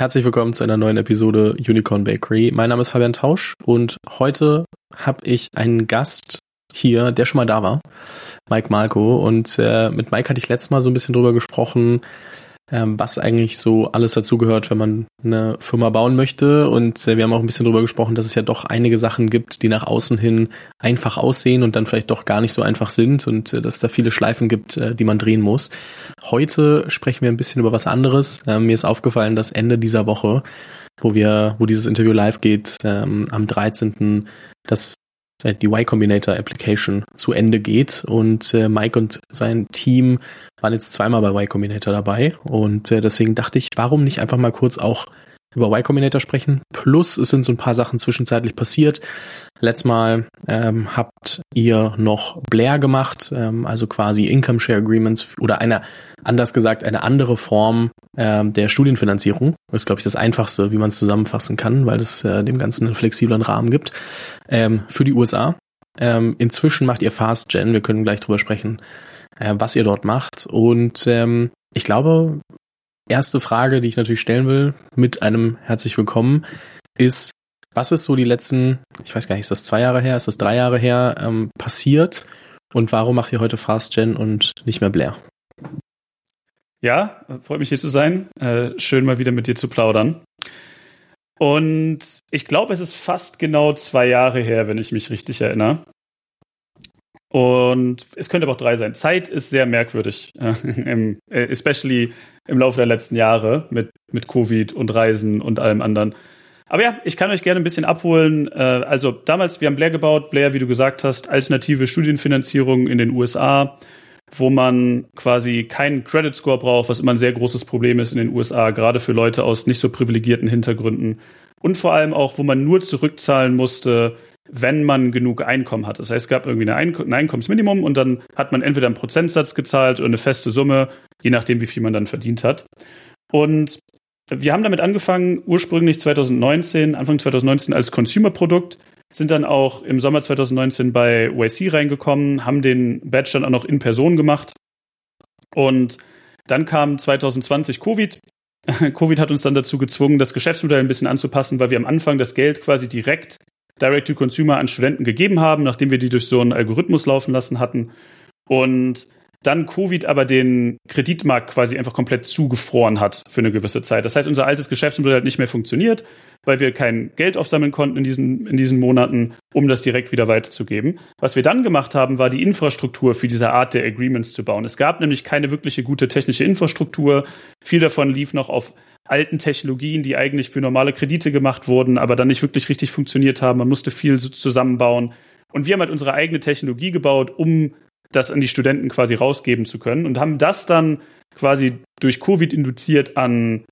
Herzlich willkommen zu einer neuen Episode Unicorn Bakery. Mein Name ist Fabian Tausch und heute habe ich einen Gast hier, der schon mal da war, Mike Malko. Und äh, mit Mike hatte ich letztes Mal so ein bisschen drüber gesprochen, was eigentlich so alles dazugehört, wenn man eine Firma bauen möchte. Und äh, wir haben auch ein bisschen drüber gesprochen, dass es ja doch einige Sachen gibt, die nach außen hin einfach aussehen und dann vielleicht doch gar nicht so einfach sind und äh, dass es da viele Schleifen gibt, äh, die man drehen muss. Heute sprechen wir ein bisschen über was anderes. Äh, mir ist aufgefallen, dass Ende dieser Woche wo wir, wo dieses Interview live geht, ähm, am 13. das die Y Combinator Application zu Ende geht. Und äh, Mike und sein Team waren jetzt zweimal bei Y Combinator dabei. Und äh, deswegen dachte ich, warum nicht einfach mal kurz auch über Y Combinator sprechen. Plus es sind so ein paar Sachen zwischenzeitlich passiert. Letztes Mal ähm, habt ihr noch Blair gemacht, ähm, also quasi Income Share Agreements oder eine, anders gesagt, eine andere Form ähm, der Studienfinanzierung. Das ist, glaube ich, das Einfachste, wie man es zusammenfassen kann, weil es äh, dem Ganzen einen flexiblen Rahmen gibt. Ähm, für die USA. Ähm, inzwischen macht ihr Fast Gen, wir können gleich drüber sprechen, äh, was ihr dort macht. Und ähm, ich glaube, erste Frage, die ich natürlich stellen will, mit einem herzlich willkommen, ist, was ist so die letzten, ich weiß gar nicht, ist das zwei Jahre her, ist das drei Jahre her, ähm, passiert und warum macht ihr heute Fast Gen und nicht mehr Blair? Ja, freut mich hier zu sein. Äh, schön mal wieder mit dir zu plaudern. Und ich glaube, es ist fast genau zwei Jahre her, wenn ich mich richtig erinnere. Und es könnte aber auch drei sein. Zeit ist sehr merkwürdig, äh, im, äh, especially im Laufe der letzten Jahre mit, mit Covid und Reisen und allem anderen. Aber ja, ich kann euch gerne ein bisschen abholen. Äh, also damals, wir haben Blair gebaut. Blair, wie du gesagt hast, alternative Studienfinanzierung in den USA, wo man quasi keinen Credit Score braucht, was immer ein sehr großes Problem ist in den USA, gerade für Leute aus nicht so privilegierten Hintergründen. Und vor allem auch, wo man nur zurückzahlen musste, wenn man genug Einkommen hat. Das heißt, es gab irgendwie ein Einkommensminimum und dann hat man entweder einen Prozentsatz gezahlt oder eine feste Summe, je nachdem, wie viel man dann verdient hat. Und wir haben damit angefangen, ursprünglich 2019, Anfang 2019 als Consumer-Produkt, sind dann auch im Sommer 2019 bei YC reingekommen, haben den Badge dann auch noch in Person gemacht. Und dann kam 2020 Covid. Covid hat uns dann dazu gezwungen, das Geschäftsmodell ein bisschen anzupassen, weil wir am Anfang das Geld quasi direkt Direct to Consumer an Studenten gegeben haben, nachdem wir die durch so einen Algorithmus laufen lassen hatten. Und dann Covid aber den Kreditmarkt quasi einfach komplett zugefroren hat für eine gewisse Zeit. Das heißt, unser altes Geschäftsmodell hat nicht mehr funktioniert, weil wir kein Geld aufsammeln konnten in diesen, in diesen Monaten, um das direkt wieder weiterzugeben. Was wir dann gemacht haben, war die Infrastruktur für diese Art der Agreements zu bauen. Es gab nämlich keine wirkliche gute technische Infrastruktur. Viel davon lief noch auf alten Technologien, die eigentlich für normale Kredite gemacht wurden, aber dann nicht wirklich richtig funktioniert haben. Man musste viel zusammenbauen. Und wir haben halt unsere eigene Technologie gebaut, um das an die Studenten quasi rausgeben zu können und haben das dann quasi durch Covid induziert an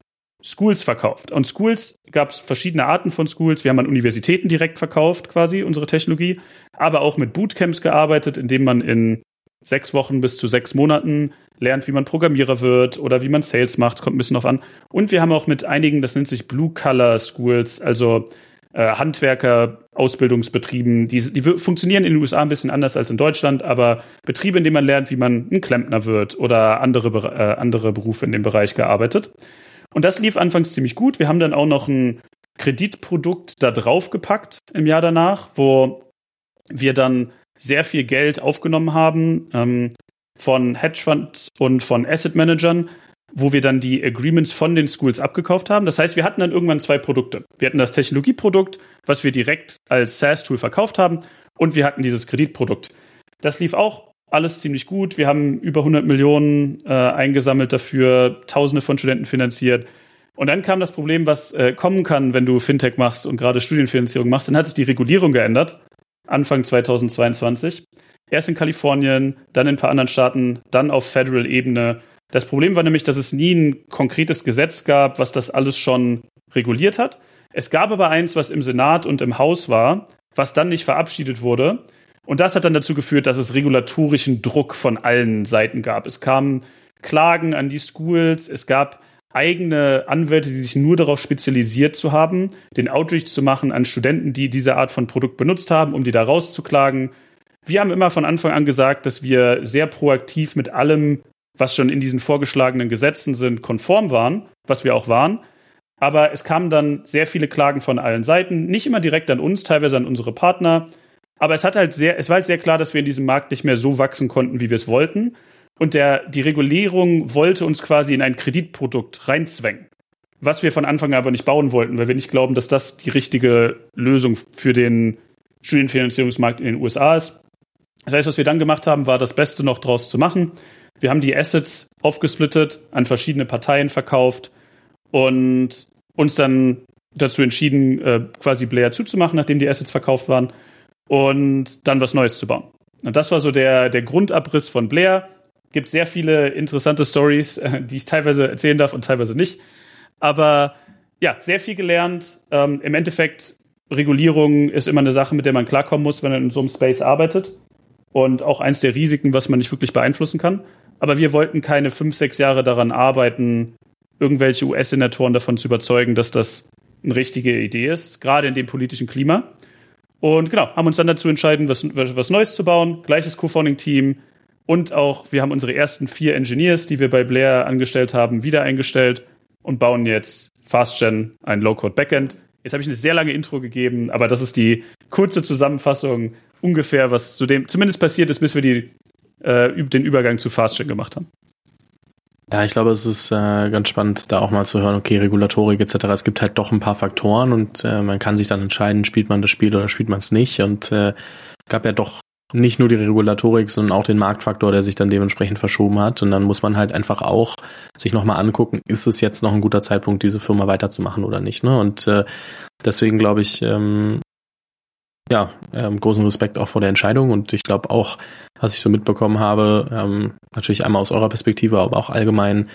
Schools verkauft. Und Schools gab es verschiedene Arten von Schools. Wir haben an Universitäten direkt verkauft, quasi unsere Technologie, aber auch mit Bootcamps gearbeitet, indem man in sechs Wochen bis zu sechs Monaten lernt, wie man Programmierer wird oder wie man Sales macht, kommt ein bisschen drauf an. Und wir haben auch mit einigen, das nennt sich Blue Color Schools, also äh, Handwerker, Ausbildungsbetrieben, die, die funktionieren in den USA ein bisschen anders als in Deutschland, aber Betriebe, in denen man lernt, wie man ein Klempner wird oder andere, äh, andere Berufe in dem Bereich gearbeitet. Und das lief anfangs ziemlich gut. Wir haben dann auch noch ein Kreditprodukt da drauf gepackt im Jahr danach, wo wir dann sehr viel Geld aufgenommen haben ähm, von Hedgefonds und von Asset Managern, wo wir dann die Agreements von den Schools abgekauft haben. Das heißt, wir hatten dann irgendwann zwei Produkte. Wir hatten das Technologieprodukt, was wir direkt als SaaS-Tool verkauft haben, und wir hatten dieses Kreditprodukt. Das lief auch alles ziemlich gut. Wir haben über 100 Millionen äh, eingesammelt dafür, Tausende von Studenten finanziert. Und dann kam das Problem, was äh, kommen kann, wenn du Fintech machst und gerade Studienfinanzierung machst. Dann hat sich die Regulierung geändert, Anfang 2022. Erst in Kalifornien, dann in ein paar anderen Staaten, dann auf Federal-Ebene. Das Problem war nämlich, dass es nie ein konkretes Gesetz gab, was das alles schon reguliert hat. Es gab aber eins, was im Senat und im Haus war, was dann nicht verabschiedet wurde. Und das hat dann dazu geführt, dass es regulatorischen Druck von allen Seiten gab. Es kamen Klagen an die Schools, es gab eigene Anwälte, die sich nur darauf spezialisiert zu haben, den Outreach zu machen an Studenten, die diese Art von Produkt benutzt haben, um die da rauszuklagen. Wir haben immer von Anfang an gesagt, dass wir sehr proaktiv mit allem was schon in diesen vorgeschlagenen Gesetzen sind, konform waren, was wir auch waren. Aber es kamen dann sehr viele Klagen von allen Seiten, nicht immer direkt an uns, teilweise an unsere Partner. Aber es hat halt sehr, es war halt sehr klar, dass wir in diesem Markt nicht mehr so wachsen konnten, wie wir es wollten. Und der, die Regulierung wollte uns quasi in ein Kreditprodukt reinzwängen. Was wir von Anfang an aber nicht bauen wollten, weil wir nicht glauben, dass das die richtige Lösung für den Studienfinanzierungsmarkt in den USA ist. Das heißt, was wir dann gemacht haben, war das Beste noch draus zu machen. Wir haben die Assets aufgesplittet, an verschiedene Parteien verkauft und uns dann dazu entschieden, äh, quasi Blair zuzumachen, nachdem die Assets verkauft waren und dann was Neues zu bauen. Und das war so der, der Grundabriss von Blair. Gibt sehr viele interessante Stories, äh, die ich teilweise erzählen darf und teilweise nicht. Aber ja, sehr viel gelernt. Ähm, Im Endeffekt, Regulierung ist immer eine Sache, mit der man klarkommen muss, wenn man in so einem Space arbeitet. Und auch eins der Risiken, was man nicht wirklich beeinflussen kann. Aber wir wollten keine fünf, sechs Jahre daran arbeiten, irgendwelche US-Senatoren davon zu überzeugen, dass das eine richtige Idee ist, gerade in dem politischen Klima. Und genau, haben uns dann dazu entschieden, was, was Neues zu bauen, gleiches Co-Founding-Team und auch, wir haben unsere ersten vier Engineers, die wir bei Blair angestellt haben, wieder eingestellt und bauen jetzt FastGen, ein Low-Code-Backend. Jetzt habe ich eine sehr lange Intro gegeben, aber das ist die kurze Zusammenfassung ungefähr, was zu dem zumindest passiert ist, bis wir die, äh, den Übergang zu FastGen gemacht haben. Ja, ich glaube, es ist äh, ganz spannend, da auch mal zu hören, okay, Regulatorik etc. Es gibt halt doch ein paar Faktoren und äh, man kann sich dann entscheiden, spielt man das Spiel oder spielt man es nicht. Und äh, gab ja doch nicht nur die Regulatorik, sondern auch den Marktfaktor, der sich dann dementsprechend verschoben hat. Und dann muss man halt einfach auch sich nochmal angucken, ist es jetzt noch ein guter Zeitpunkt, diese Firma weiterzumachen oder nicht. Ne? Und äh, deswegen glaube ich, ähm, ja, ähm, großen Respekt auch vor der Entscheidung und ich glaube auch, was ich so mitbekommen habe, ähm, natürlich einmal aus eurer Perspektive, aber auch allgemein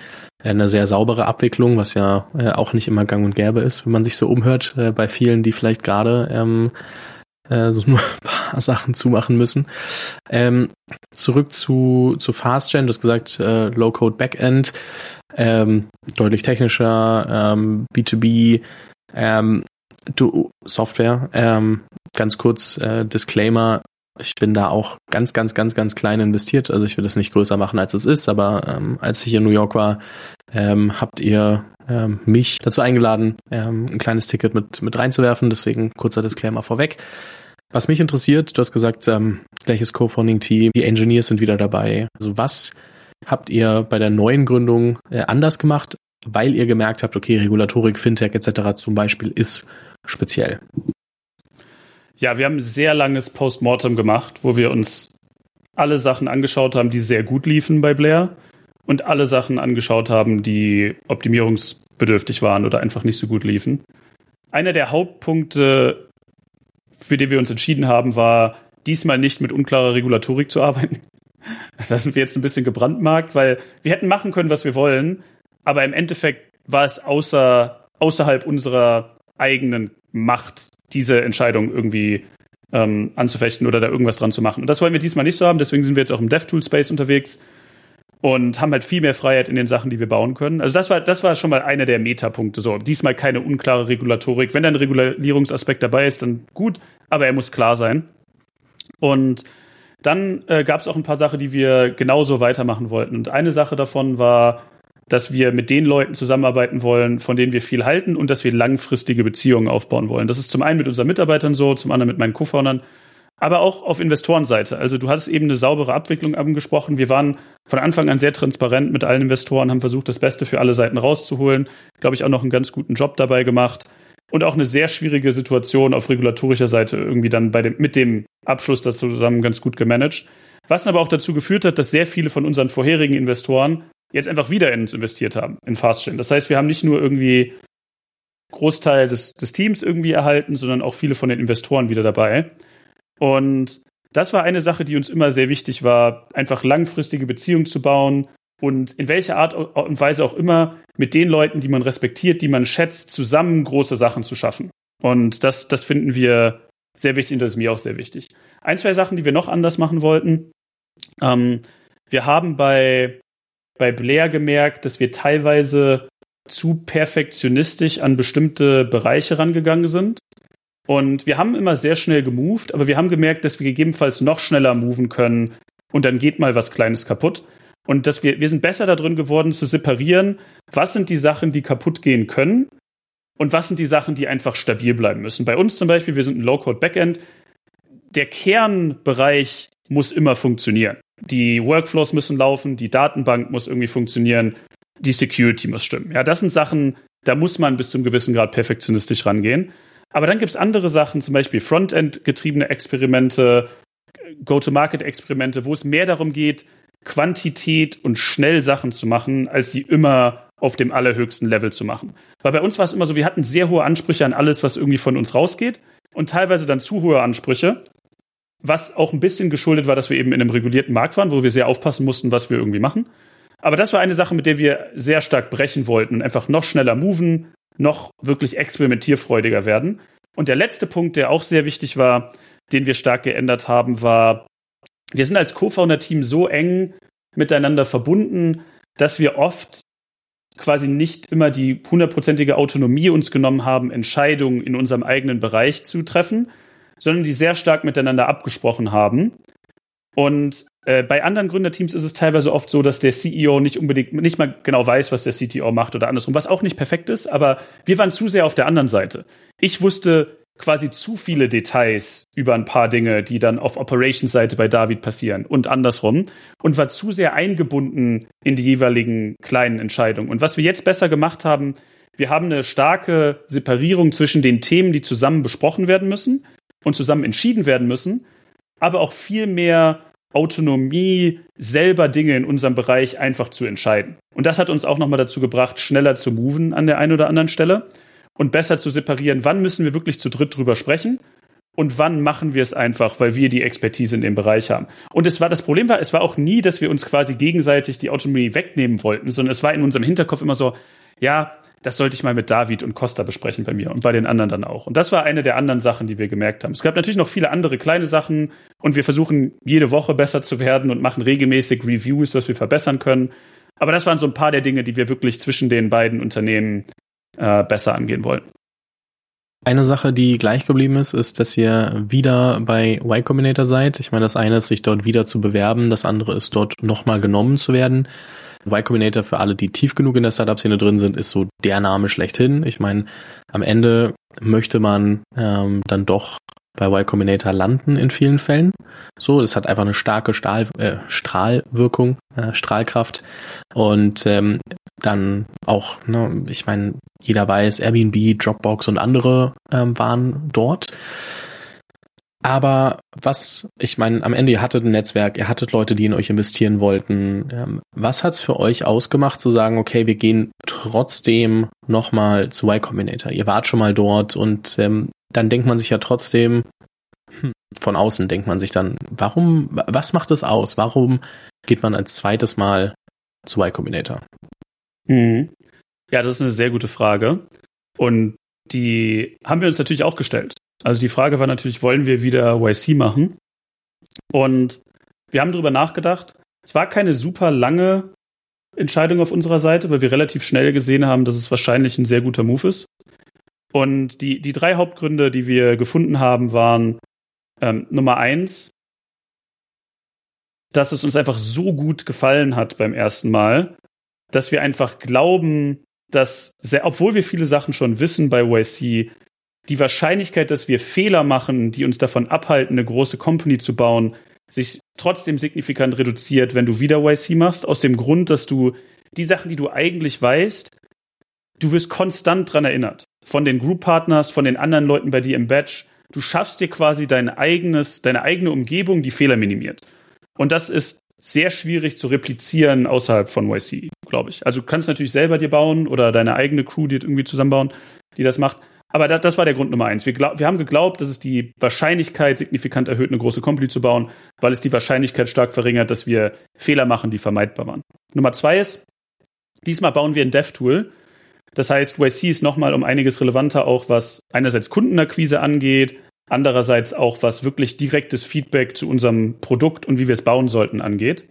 äh, eine sehr saubere Abwicklung, was ja äh, auch nicht immer gang und gäbe ist, wenn man sich so umhört äh, bei vielen, die vielleicht gerade ähm, äh, so nur ein paar Sachen zumachen müssen. Ähm, zurück zu, zu FastGen, du hast gesagt, äh, Low-Code Backend, ähm, deutlich technischer, ähm, B2B, ähm, du, Software, ähm, ganz kurz äh, Disclaimer, ich bin da auch ganz, ganz, ganz, ganz klein investiert. Also ich will das nicht größer machen, als es ist. Aber ähm, als ich in New York war, ähm, habt ihr ähm, mich dazu eingeladen, ähm, ein kleines Ticket mit, mit reinzuwerfen. Deswegen kurzer Disclaimer vorweg. Was mich interessiert, du hast gesagt, ähm, gleiches Co-Founding-Team, die Engineers sind wieder dabei. Also was habt ihr bei der neuen Gründung äh, anders gemacht, weil ihr gemerkt habt, okay, Regulatorik, Fintech etc. zum Beispiel ist speziell? Ja, wir haben ein sehr langes Postmortem gemacht, wo wir uns alle Sachen angeschaut haben, die sehr gut liefen bei Blair und alle Sachen angeschaut haben, die optimierungsbedürftig waren oder einfach nicht so gut liefen. Einer der Hauptpunkte, für die wir uns entschieden haben, war diesmal nicht mit unklarer Regulatorik zu arbeiten. Da sind wir jetzt ein bisschen gebrandmarkt, weil wir hätten machen können, was wir wollen, aber im Endeffekt war es außer, außerhalb unserer eigenen Macht, diese Entscheidung irgendwie ähm, anzufechten oder da irgendwas dran zu machen. Und das wollen wir diesmal nicht so haben, deswegen sind wir jetzt auch im DevTool-Space unterwegs und haben halt viel mehr Freiheit in den Sachen, die wir bauen können. Also das war, das war schon mal einer der Metapunkte. So, diesmal keine unklare Regulatorik. Wenn da ein Regulierungsaspekt dabei ist, dann gut, aber er muss klar sein. Und dann äh, gab es auch ein paar Sachen, die wir genauso weitermachen wollten. Und eine Sache davon war, dass wir mit den Leuten zusammenarbeiten wollen, von denen wir viel halten und dass wir langfristige Beziehungen aufbauen wollen. Das ist zum einen mit unseren Mitarbeitern so, zum anderen mit meinen Co-Foundern, aber auch auf Investorenseite. Also du hattest eben eine saubere Abwicklung angesprochen. Wir waren von Anfang an sehr transparent mit allen Investoren, haben versucht, das Beste für alle Seiten rauszuholen. Glaube ich auch noch einen ganz guten Job dabei gemacht. Und auch eine sehr schwierige Situation auf regulatorischer Seite irgendwie dann bei dem, mit dem Abschluss das zusammen ganz gut gemanagt. Was aber auch dazu geführt hat, dass sehr viele von unseren vorherigen Investoren jetzt einfach wieder in uns investiert haben, in FastChain. Das heißt, wir haben nicht nur irgendwie Großteil des, des Teams irgendwie erhalten, sondern auch viele von den Investoren wieder dabei. Und das war eine Sache, die uns immer sehr wichtig war, einfach langfristige Beziehungen zu bauen und in welcher Art und Weise auch immer mit den Leuten, die man respektiert, die man schätzt, zusammen große Sachen zu schaffen. Und das, das finden wir sehr wichtig und das ist mir auch sehr wichtig. Ein, zwei Sachen, die wir noch anders machen wollten. Ähm, wir haben bei bei Blair gemerkt, dass wir teilweise zu perfektionistisch an bestimmte Bereiche rangegangen sind. Und wir haben immer sehr schnell gemoved, aber wir haben gemerkt, dass wir gegebenenfalls noch schneller moven können und dann geht mal was Kleines kaputt. Und dass wir, wir sind besser darin geworden zu separieren, was sind die Sachen, die kaputt gehen können und was sind die Sachen, die einfach stabil bleiben müssen. Bei uns zum Beispiel, wir sind ein Low-Code-Backend. Der Kernbereich muss immer funktionieren. Die Workflows müssen laufen, die Datenbank muss irgendwie funktionieren, die Security muss stimmen. Ja, das sind Sachen, da muss man bis zum gewissen Grad perfektionistisch rangehen. Aber dann gibt's andere Sachen, zum Beispiel Frontend-getriebene Experimente, Go-to-Market-Experimente, wo es mehr darum geht, Quantität und schnell Sachen zu machen, als sie immer auf dem allerhöchsten Level zu machen. Weil bei uns war es immer so, wir hatten sehr hohe Ansprüche an alles, was irgendwie von uns rausgeht und teilweise dann zu hohe Ansprüche, was auch ein bisschen geschuldet war, dass wir eben in einem regulierten Markt waren, wo wir sehr aufpassen mussten, was wir irgendwie machen. Aber das war eine Sache, mit der wir sehr stark brechen wollten und einfach noch schneller moven, noch wirklich experimentierfreudiger werden. Und der letzte Punkt, der auch sehr wichtig war, den wir stark geändert haben, war, wir sind als Co-Founder-Team so eng miteinander verbunden, dass wir oft quasi nicht immer die hundertprozentige Autonomie uns genommen haben, Entscheidungen in unserem eigenen Bereich zu treffen, sondern die sehr stark miteinander abgesprochen haben. Und äh, bei anderen Gründerteams ist es teilweise oft so, dass der CEO nicht unbedingt nicht mal genau weiß, was der CTO macht oder andersrum, was auch nicht perfekt ist, aber wir waren zu sehr auf der anderen Seite. Ich wusste quasi zu viele Details über ein paar Dinge, die dann auf Operations-Seite bei David passieren und andersrum und war zu sehr eingebunden in die jeweiligen kleinen Entscheidungen. Und was wir jetzt besser gemacht haben, wir haben eine starke Separierung zwischen den Themen, die zusammen besprochen werden müssen und zusammen entschieden werden müssen, aber auch viel mehr Autonomie, selber Dinge in unserem Bereich einfach zu entscheiden. Und das hat uns auch nochmal dazu gebracht, schneller zu moven an der einen oder anderen Stelle und besser zu separieren, wann müssen wir wirklich zu dritt drüber sprechen und wann machen wir es einfach, weil wir die Expertise in dem Bereich haben. Und es war das Problem war, es war auch nie, dass wir uns quasi gegenseitig die Autonomie wegnehmen wollten, sondern es war in unserem Hinterkopf immer so, ja, das sollte ich mal mit David und Costa besprechen bei mir und bei den anderen dann auch. Und das war eine der anderen Sachen, die wir gemerkt haben. Es gab natürlich noch viele andere kleine Sachen und wir versuchen jede Woche besser zu werden und machen regelmäßig Reviews, was wir verbessern können. Aber das waren so ein paar der Dinge, die wir wirklich zwischen den beiden Unternehmen äh, besser angehen wollen. Eine Sache, die gleich geblieben ist, ist, dass ihr wieder bei Y Combinator seid. Ich meine, das eine ist, sich dort wieder zu bewerben, das andere ist, dort nochmal genommen zu werden. Y Combinator für alle, die tief genug in der Startup-Szene drin sind, ist so der Name schlechthin. Ich meine, am Ende möchte man ähm, dann doch bei Y Combinator landen in vielen Fällen. So, es hat einfach eine starke Stahl, äh, Strahlwirkung, äh, Strahlkraft und ähm, dann auch, ne, ich meine, jeder weiß, Airbnb, Dropbox und andere ähm, waren dort. Aber was, ich meine, am Ende, ihr hattet ein Netzwerk, ihr hattet Leute, die in euch investieren wollten. Ähm, was hat's für euch ausgemacht, zu sagen, okay, wir gehen trotzdem nochmal zu Y Combinator? Ihr wart schon mal dort und ähm, dann denkt man sich ja trotzdem, hm, von außen denkt man sich dann, warum, was macht es aus? Warum geht man als zweites Mal zu Y Combinator? Mhm. Ja, das ist eine sehr gute Frage. Und die haben wir uns natürlich auch gestellt. Also die Frage war natürlich, wollen wir wieder YC machen? Und wir haben darüber nachgedacht. Es war keine super lange Entscheidung auf unserer Seite, weil wir relativ schnell gesehen haben, dass es wahrscheinlich ein sehr guter Move ist. Und die, die drei Hauptgründe, die wir gefunden haben, waren ähm, Nummer eins, dass es uns einfach so gut gefallen hat beim ersten Mal, dass wir einfach glauben, dass, sehr, obwohl wir viele Sachen schon wissen bei YC, die Wahrscheinlichkeit, dass wir Fehler machen, die uns davon abhalten, eine große Company zu bauen, sich trotzdem signifikant reduziert, wenn du wieder YC machst, aus dem Grund, dass du die Sachen, die du eigentlich weißt, du wirst konstant dran erinnert. Von den Group Partners, von den anderen Leuten bei dir im Batch. Du schaffst dir quasi dein eigenes, deine eigene Umgebung, die Fehler minimiert. Und das ist sehr schwierig zu replizieren außerhalb von YC, glaube ich. Also du kannst natürlich selber dir bauen oder deine eigene Crew dir irgendwie zusammenbauen, die das macht. Aber das, das war der Grund Nummer eins. Wir, glaub, wir haben geglaubt, dass es die Wahrscheinlichkeit signifikant erhöht, eine große Company zu bauen, weil es die Wahrscheinlichkeit stark verringert, dass wir Fehler machen, die vermeidbar waren. Nummer zwei ist, diesmal bauen wir ein Dev-Tool. Das heißt, YC ist nochmal um einiges relevanter, auch was einerseits Kundenakquise angeht, andererseits auch was wirklich direktes Feedback zu unserem Produkt und wie wir es bauen sollten angeht.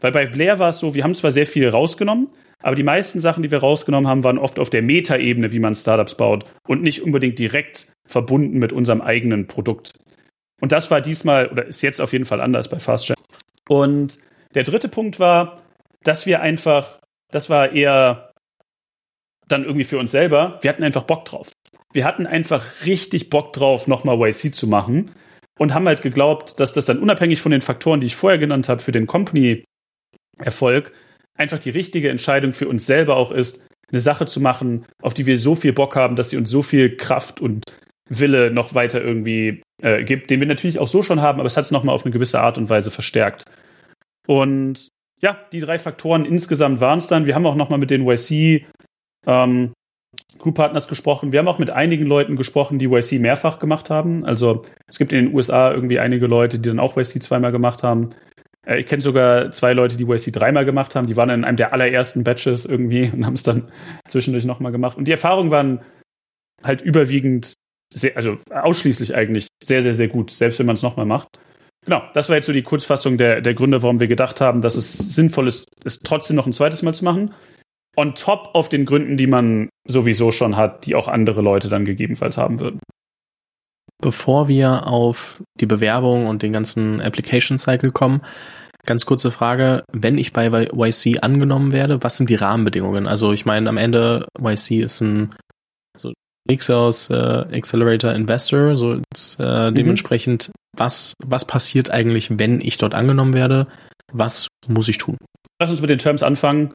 Weil bei Blair war es so, wir haben zwar sehr viel rausgenommen, aber die meisten Sachen, die wir rausgenommen haben, waren oft auf der Metaebene, wie man Startups baut und nicht unbedingt direkt verbunden mit unserem eigenen Produkt. Und das war diesmal oder ist jetzt auf jeden Fall anders bei FastChat. Und der dritte Punkt war, dass wir einfach, das war eher dann irgendwie für uns selber, wir hatten einfach Bock drauf. Wir hatten einfach richtig Bock drauf, nochmal YC zu machen und haben halt geglaubt, dass das dann unabhängig von den Faktoren, die ich vorher genannt habe, für den Company-Erfolg, einfach die richtige Entscheidung für uns selber auch ist, eine Sache zu machen, auf die wir so viel Bock haben, dass sie uns so viel Kraft und Wille noch weiter irgendwie äh, gibt, den wir natürlich auch so schon haben, aber es hat es nochmal auf eine gewisse Art und Weise verstärkt. Und ja, die drei Faktoren insgesamt waren es dann. Wir haben auch nochmal mit den YC ähm, Group Partners gesprochen. Wir haben auch mit einigen Leuten gesprochen, die YC mehrfach gemacht haben. Also es gibt in den USA irgendwie einige Leute, die dann auch YC zweimal gemacht haben. Äh, ich kenne sogar zwei Leute, die YC dreimal gemacht haben. Die waren in einem der allerersten Batches irgendwie und haben es dann zwischendurch nochmal gemacht. Und die Erfahrungen waren halt überwiegend, sehr, also ausschließlich eigentlich sehr, sehr, sehr gut, selbst wenn man es nochmal macht. Genau, das war jetzt so die Kurzfassung der, der Gründe, warum wir gedacht haben, dass es sinnvoll ist, es trotzdem noch ein zweites Mal zu machen. On top auf den Gründen, die man sowieso schon hat, die auch andere Leute dann gegebenenfalls haben würden. Bevor wir auf die Bewerbung und den ganzen Application Cycle kommen, ganz kurze Frage, wenn ich bei YC angenommen werde, was sind die Rahmenbedingungen? Also ich meine, am Ende YC ist ein so Mix aus äh, Accelerator Investor, so ist, äh, mhm. dementsprechend, was, was passiert eigentlich, wenn ich dort angenommen werde? Was muss ich tun? Lass uns mit den Terms anfangen.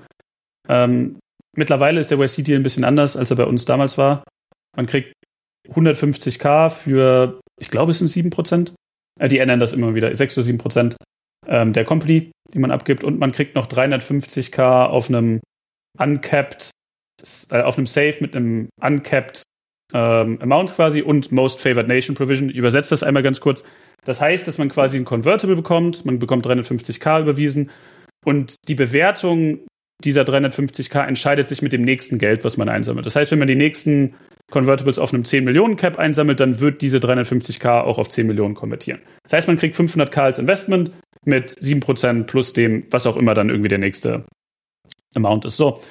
Ähm, mittlerweile ist der YC-Deal ein bisschen anders, als er bei uns damals war. Man kriegt 150k für, ich glaube, es sind 7%. Äh, die ändern das immer wieder, 6 oder 7% ähm, der Company, die man abgibt. Und man kriegt noch 350k auf einem uncapped, äh, auf einem Safe mit einem uncapped ähm, Amount quasi und Most Favored Nation Provision. Ich übersetze das einmal ganz kurz. Das heißt, dass man quasi ein Convertible bekommt, man bekommt 350k überwiesen und die Bewertung dieser 350k entscheidet sich mit dem nächsten Geld, was man einsammelt. Das heißt, wenn man die nächsten Convertibles auf einem 10 Millionen Cap einsammelt, dann wird diese 350k auch auf 10 Millionen konvertieren. Das heißt, man kriegt 500k als Investment mit 7% plus dem, was auch immer dann irgendwie der nächste Amount ist. So,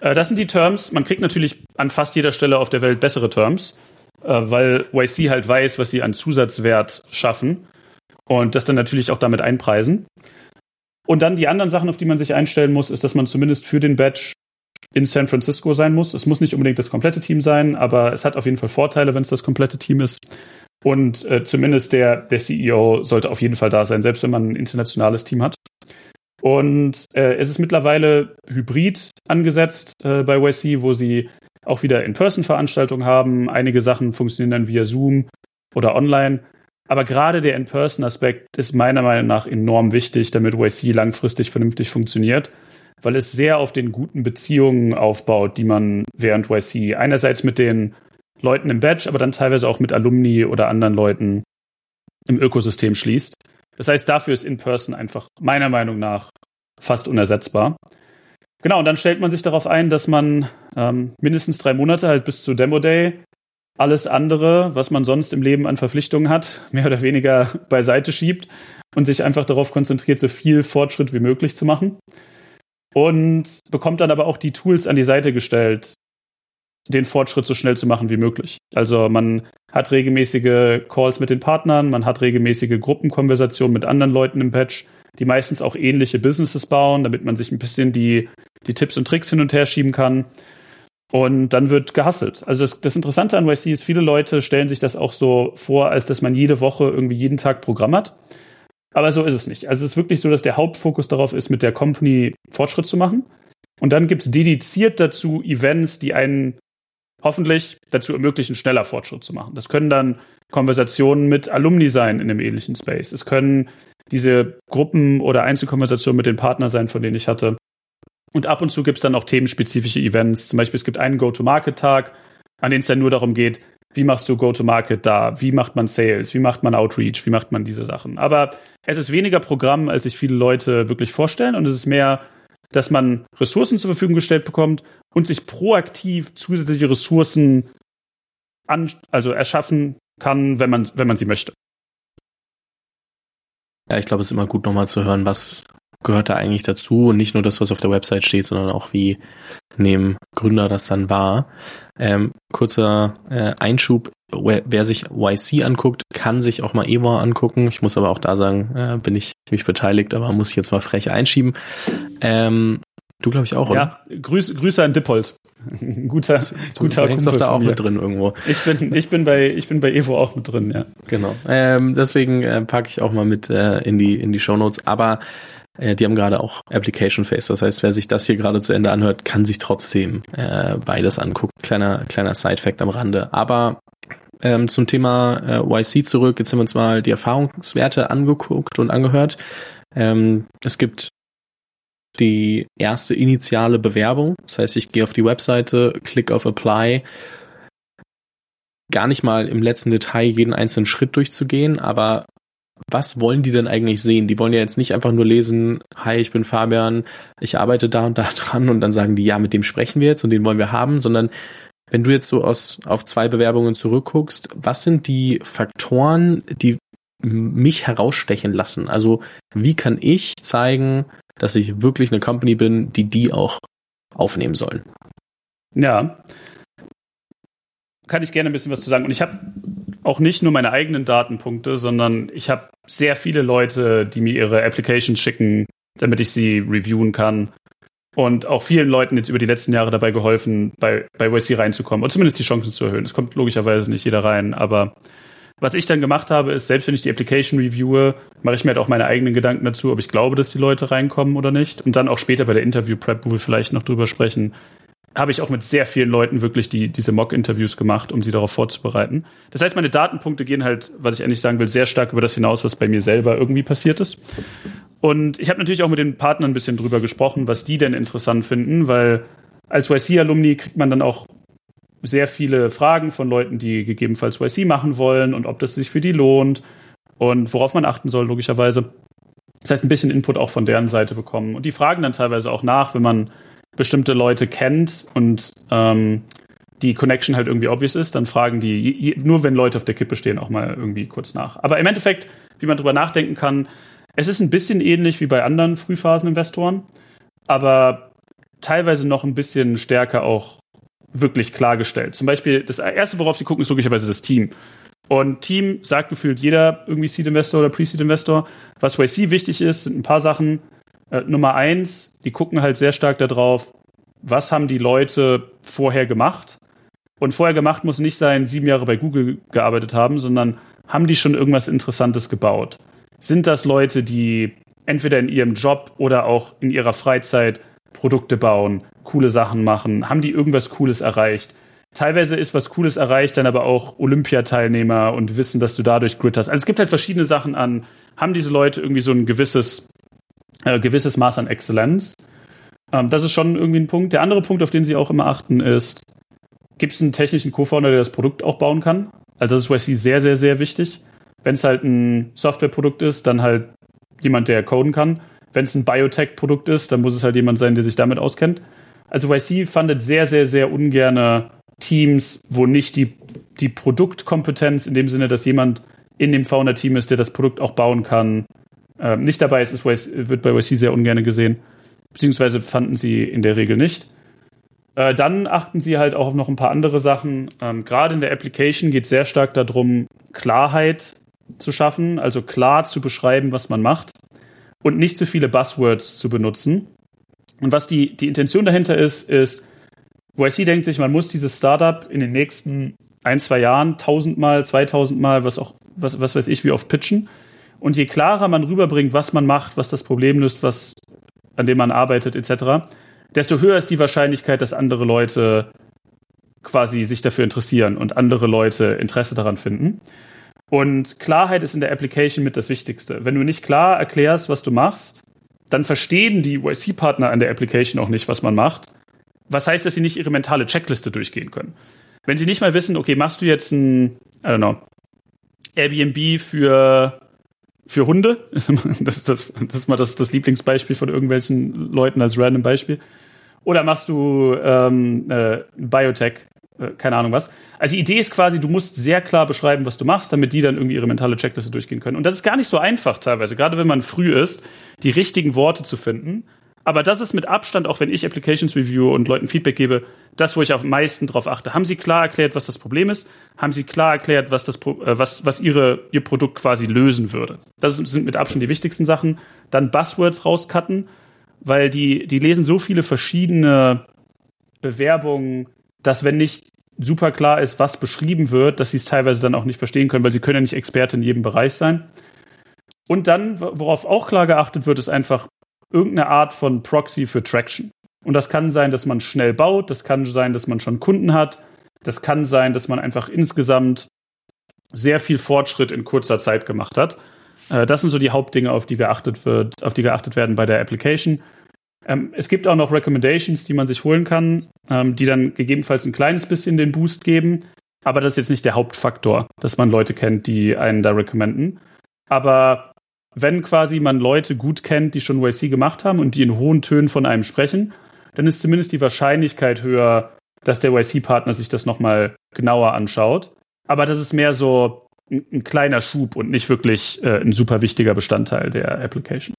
äh, das sind die Terms. Man kriegt natürlich an fast jeder Stelle auf der Welt bessere Terms, äh, weil YC halt weiß, was sie an Zusatzwert schaffen und das dann natürlich auch damit einpreisen. Und dann die anderen Sachen, auf die man sich einstellen muss, ist, dass man zumindest für den Batch in San Francisco sein muss. Es muss nicht unbedingt das komplette Team sein, aber es hat auf jeden Fall Vorteile, wenn es das komplette Team ist. Und äh, zumindest der, der CEO sollte auf jeden Fall da sein, selbst wenn man ein internationales Team hat. Und äh, es ist mittlerweile hybrid angesetzt äh, bei YC, wo sie auch wieder In-Person-Veranstaltungen haben. Einige Sachen funktionieren dann via Zoom oder online. Aber gerade der In-Person-Aspekt ist meiner Meinung nach enorm wichtig, damit YC langfristig vernünftig funktioniert, weil es sehr auf den guten Beziehungen aufbaut, die man während YC einerseits mit den Leuten im Badge, aber dann teilweise auch mit Alumni oder anderen Leuten im Ökosystem schließt. Das heißt, dafür ist In-Person einfach meiner Meinung nach fast unersetzbar. Genau, und dann stellt man sich darauf ein, dass man ähm, mindestens drei Monate halt bis zu Demo Day alles andere, was man sonst im Leben an Verpflichtungen hat, mehr oder weniger beiseite schiebt und sich einfach darauf konzentriert, so viel Fortschritt wie möglich zu machen. Und bekommt dann aber auch die Tools an die Seite gestellt, den Fortschritt so schnell zu machen wie möglich. Also man hat regelmäßige Calls mit den Partnern, man hat regelmäßige Gruppenkonversationen mit anderen Leuten im Patch, die meistens auch ähnliche Businesses bauen, damit man sich ein bisschen die, die Tipps und Tricks hin und her schieben kann. Und dann wird gehasselt. Also das, das Interessante an YC ist, viele Leute stellen sich das auch so vor, als dass man jede Woche irgendwie jeden Tag Programm hat. Aber so ist es nicht. Also es ist wirklich so, dass der Hauptfokus darauf ist, mit der Company Fortschritt zu machen. Und dann gibt es dediziert dazu Events, die einen hoffentlich dazu ermöglichen, schneller Fortschritt zu machen. Das können dann Konversationen mit Alumni sein in einem ähnlichen Space. Es können diese Gruppen oder Einzelkonversationen mit den Partnern sein, von denen ich hatte. Und ab und zu gibt es dann auch themenspezifische Events. Zum Beispiel, es gibt einen Go-to-Market-Tag, an dem es dann nur darum geht, wie machst du Go-to-Market da? Wie macht man Sales? Wie macht man Outreach? Wie macht man diese Sachen? Aber es ist weniger Programm, als sich viele Leute wirklich vorstellen. Und es ist mehr, dass man Ressourcen zur Verfügung gestellt bekommt und sich proaktiv zusätzliche Ressourcen an, also erschaffen kann, wenn man, wenn man sie möchte. Ja, ich glaube, es ist immer gut, nochmal zu hören, was gehört da eigentlich dazu und nicht nur das, was auf der Website steht, sondern auch wie nehmen Gründer das dann wahr. Ähm, kurzer äh, Einschub, wer, wer, sich YC anguckt, kann sich auch mal EWA angucken. Ich muss aber auch da sagen, äh, bin ich mich beteiligt, aber muss ich jetzt mal frech einschieben. Ähm, Du glaube ich auch, oder? Ja, Grüß, Grüße an Dippold. guter, du, guter du hängst doch da auch mit drin irgendwo. Ich bin, ich bin bei, ich bin bei Evo auch mit drin, ja. Genau. Ähm, deswegen äh, packe ich auch mal mit äh, in die in die Show Notes. Aber äh, die haben gerade auch Application Face. Das heißt, wer sich das hier gerade zu Ende anhört, kann sich trotzdem äh, beides angucken. Kleiner kleiner Side Fact am Rande. Aber ähm, zum Thema äh, YC zurück. Jetzt haben wir uns mal die Erfahrungswerte angeguckt und angehört. Ähm, es gibt die erste initiale Bewerbung. Das heißt, ich gehe auf die Webseite, klicke auf Apply. Gar nicht mal im letzten Detail jeden einzelnen Schritt durchzugehen, aber was wollen die denn eigentlich sehen? Die wollen ja jetzt nicht einfach nur lesen, hi, ich bin Fabian, ich arbeite da und da dran und dann sagen die, ja, mit dem sprechen wir jetzt und den wollen wir haben, sondern wenn du jetzt so aus, auf zwei Bewerbungen zurückguckst, was sind die Faktoren, die mich herausstechen lassen? Also wie kann ich zeigen, dass ich wirklich eine Company bin, die die auch aufnehmen sollen. Ja. Kann ich gerne ein bisschen was zu sagen. Und ich habe auch nicht nur meine eigenen Datenpunkte, sondern ich habe sehr viele Leute, die mir ihre Applications schicken, damit ich sie reviewen kann. Und auch vielen Leuten jetzt über die letzten Jahre dabei geholfen, bei, bei YC reinzukommen. Und zumindest die Chancen zu erhöhen. Es kommt logischerweise nicht jeder rein, aber was ich dann gemacht habe, ist, selbst wenn ich die Application reviewe, mache ich mir halt auch meine eigenen Gedanken dazu, ob ich glaube, dass die Leute reinkommen oder nicht. Und dann auch später bei der Interview-Prep, wo wir vielleicht noch drüber sprechen, habe ich auch mit sehr vielen Leuten wirklich die, diese Mock-Interviews gemacht, um sie darauf vorzubereiten. Das heißt, meine Datenpunkte gehen halt, was ich eigentlich sagen will, sehr stark über das hinaus, was bei mir selber irgendwie passiert ist. Und ich habe natürlich auch mit den Partnern ein bisschen drüber gesprochen, was die denn interessant finden, weil als YC-Alumni kriegt man dann auch sehr viele Fragen von Leuten, die gegebenenfalls YC machen wollen und ob das sich für die lohnt und worauf man achten soll, logischerweise. Das heißt, ein bisschen Input auch von deren Seite bekommen. Und die fragen dann teilweise auch nach, wenn man bestimmte Leute kennt und ähm, die Connection halt irgendwie obvious ist, dann fragen die, nur wenn Leute auf der Kippe stehen, auch mal irgendwie kurz nach. Aber im Endeffekt, wie man drüber nachdenken kann, es ist ein bisschen ähnlich wie bei anderen Frühphaseninvestoren, aber teilweise noch ein bisschen stärker auch wirklich klargestellt. Zum Beispiel, das erste, worauf sie gucken, ist logischerweise das Team. Und Team sagt gefühlt jeder irgendwie Seed Investor oder Pre-Seed Investor. Was YC wichtig ist, sind ein paar Sachen. Äh, Nummer eins, die gucken halt sehr stark darauf, was haben die Leute vorher gemacht. Und vorher gemacht muss nicht sein, sieben Jahre bei Google gearbeitet haben, sondern haben die schon irgendwas Interessantes gebaut? Sind das Leute, die entweder in ihrem Job oder auch in ihrer Freizeit Produkte bauen, coole Sachen machen? Haben die irgendwas Cooles erreicht? Teilweise ist was Cooles erreicht, dann aber auch Olympiateilnehmer und wissen, dass du dadurch Grit hast. Also es gibt halt verschiedene Sachen an. Haben diese Leute irgendwie so ein gewisses, äh, gewisses Maß an Exzellenz? Ähm, das ist schon irgendwie ein Punkt. Der andere Punkt, auf den sie auch immer achten, ist, gibt es einen technischen Co-Founder, der das Produkt auch bauen kann? Also das ist YC sehr, sehr, sehr wichtig. Wenn es halt ein Softwareprodukt ist, dann halt jemand, der coden kann. Wenn es ein Biotech-Produkt ist, dann muss es halt jemand sein, der sich damit auskennt. Also YC fandet sehr, sehr, sehr ungerne Teams, wo nicht die, die Produktkompetenz in dem Sinne, dass jemand in dem Founder-Team ist, der das Produkt auch bauen kann, äh, nicht dabei ist, ist YC, wird bei YC sehr ungern gesehen. Beziehungsweise fanden sie in der Regel nicht. Äh, dann achten sie halt auch auf noch ein paar andere Sachen. Ähm, Gerade in der Application geht es sehr stark darum, Klarheit zu schaffen, also klar zu beschreiben, was man macht und nicht zu viele Buzzwords zu benutzen. Und was die, die Intention dahinter ist, ist, YC denkt sich, man muss dieses Startup in den nächsten ein, zwei Jahren tausendmal, zweitausendmal, was auch, was, was weiß ich, wie oft pitchen. Und je klarer man rüberbringt, was man macht, was das Problem löst, was, an dem man arbeitet, etc., desto höher ist die Wahrscheinlichkeit, dass andere Leute quasi sich dafür interessieren und andere Leute Interesse daran finden. Und Klarheit ist in der Application mit das Wichtigste. Wenn du nicht klar erklärst, was du machst, dann verstehen die YC-Partner an der Application auch nicht, was man macht. Was heißt, dass sie nicht ihre mentale Checkliste durchgehen können. Wenn sie nicht mal wissen, okay, machst du jetzt ein, I don't know, Airbnb für, für Hunde? Das ist, das, das ist mal das, das Lieblingsbeispiel von irgendwelchen Leuten als random Beispiel. Oder machst du ähm, äh, Biotech äh, keine Ahnung was. Also die Idee ist quasi, du musst sehr klar beschreiben, was du machst, damit die dann irgendwie ihre mentale Checkliste durchgehen können. Und das ist gar nicht so einfach teilweise, gerade wenn man früh ist, die richtigen Worte zu finden. Aber das ist mit Abstand, auch wenn ich Applications review und Leuten Feedback gebe, das, wo ich am meisten drauf achte. Haben sie klar erklärt, was das Problem ist? Haben sie klar erklärt, was das, äh, was, was ihre, ihr Produkt quasi lösen würde? Das sind mit Abstand die wichtigsten Sachen. Dann Buzzwords rauscutten weil die, die lesen so viele verschiedene Bewerbungen, dass wenn nicht super klar ist, was beschrieben wird, dass sie es teilweise dann auch nicht verstehen können, weil sie können ja nicht Experte in jedem Bereich sein. Und dann, worauf auch klar geachtet wird, ist einfach irgendeine Art von Proxy für Traction. Und das kann sein, dass man schnell baut, das kann sein, dass man schon Kunden hat, das kann sein, dass man einfach insgesamt sehr viel Fortschritt in kurzer Zeit gemacht hat. Äh, das sind so die Hauptdinge, auf die geachtet wird, auf die geachtet werden bei der Application. Ähm, es gibt auch noch Recommendations, die man sich holen kann, ähm, die dann gegebenenfalls ein kleines bisschen den Boost geben. Aber das ist jetzt nicht der Hauptfaktor, dass man Leute kennt, die einen da recommenden. Aber wenn quasi man Leute gut kennt, die schon YC gemacht haben und die in hohen Tönen von einem sprechen, dann ist zumindest die Wahrscheinlichkeit höher, dass der YC-Partner sich das nochmal genauer anschaut. Aber das ist mehr so ein, ein kleiner Schub und nicht wirklich äh, ein super wichtiger Bestandteil der Application.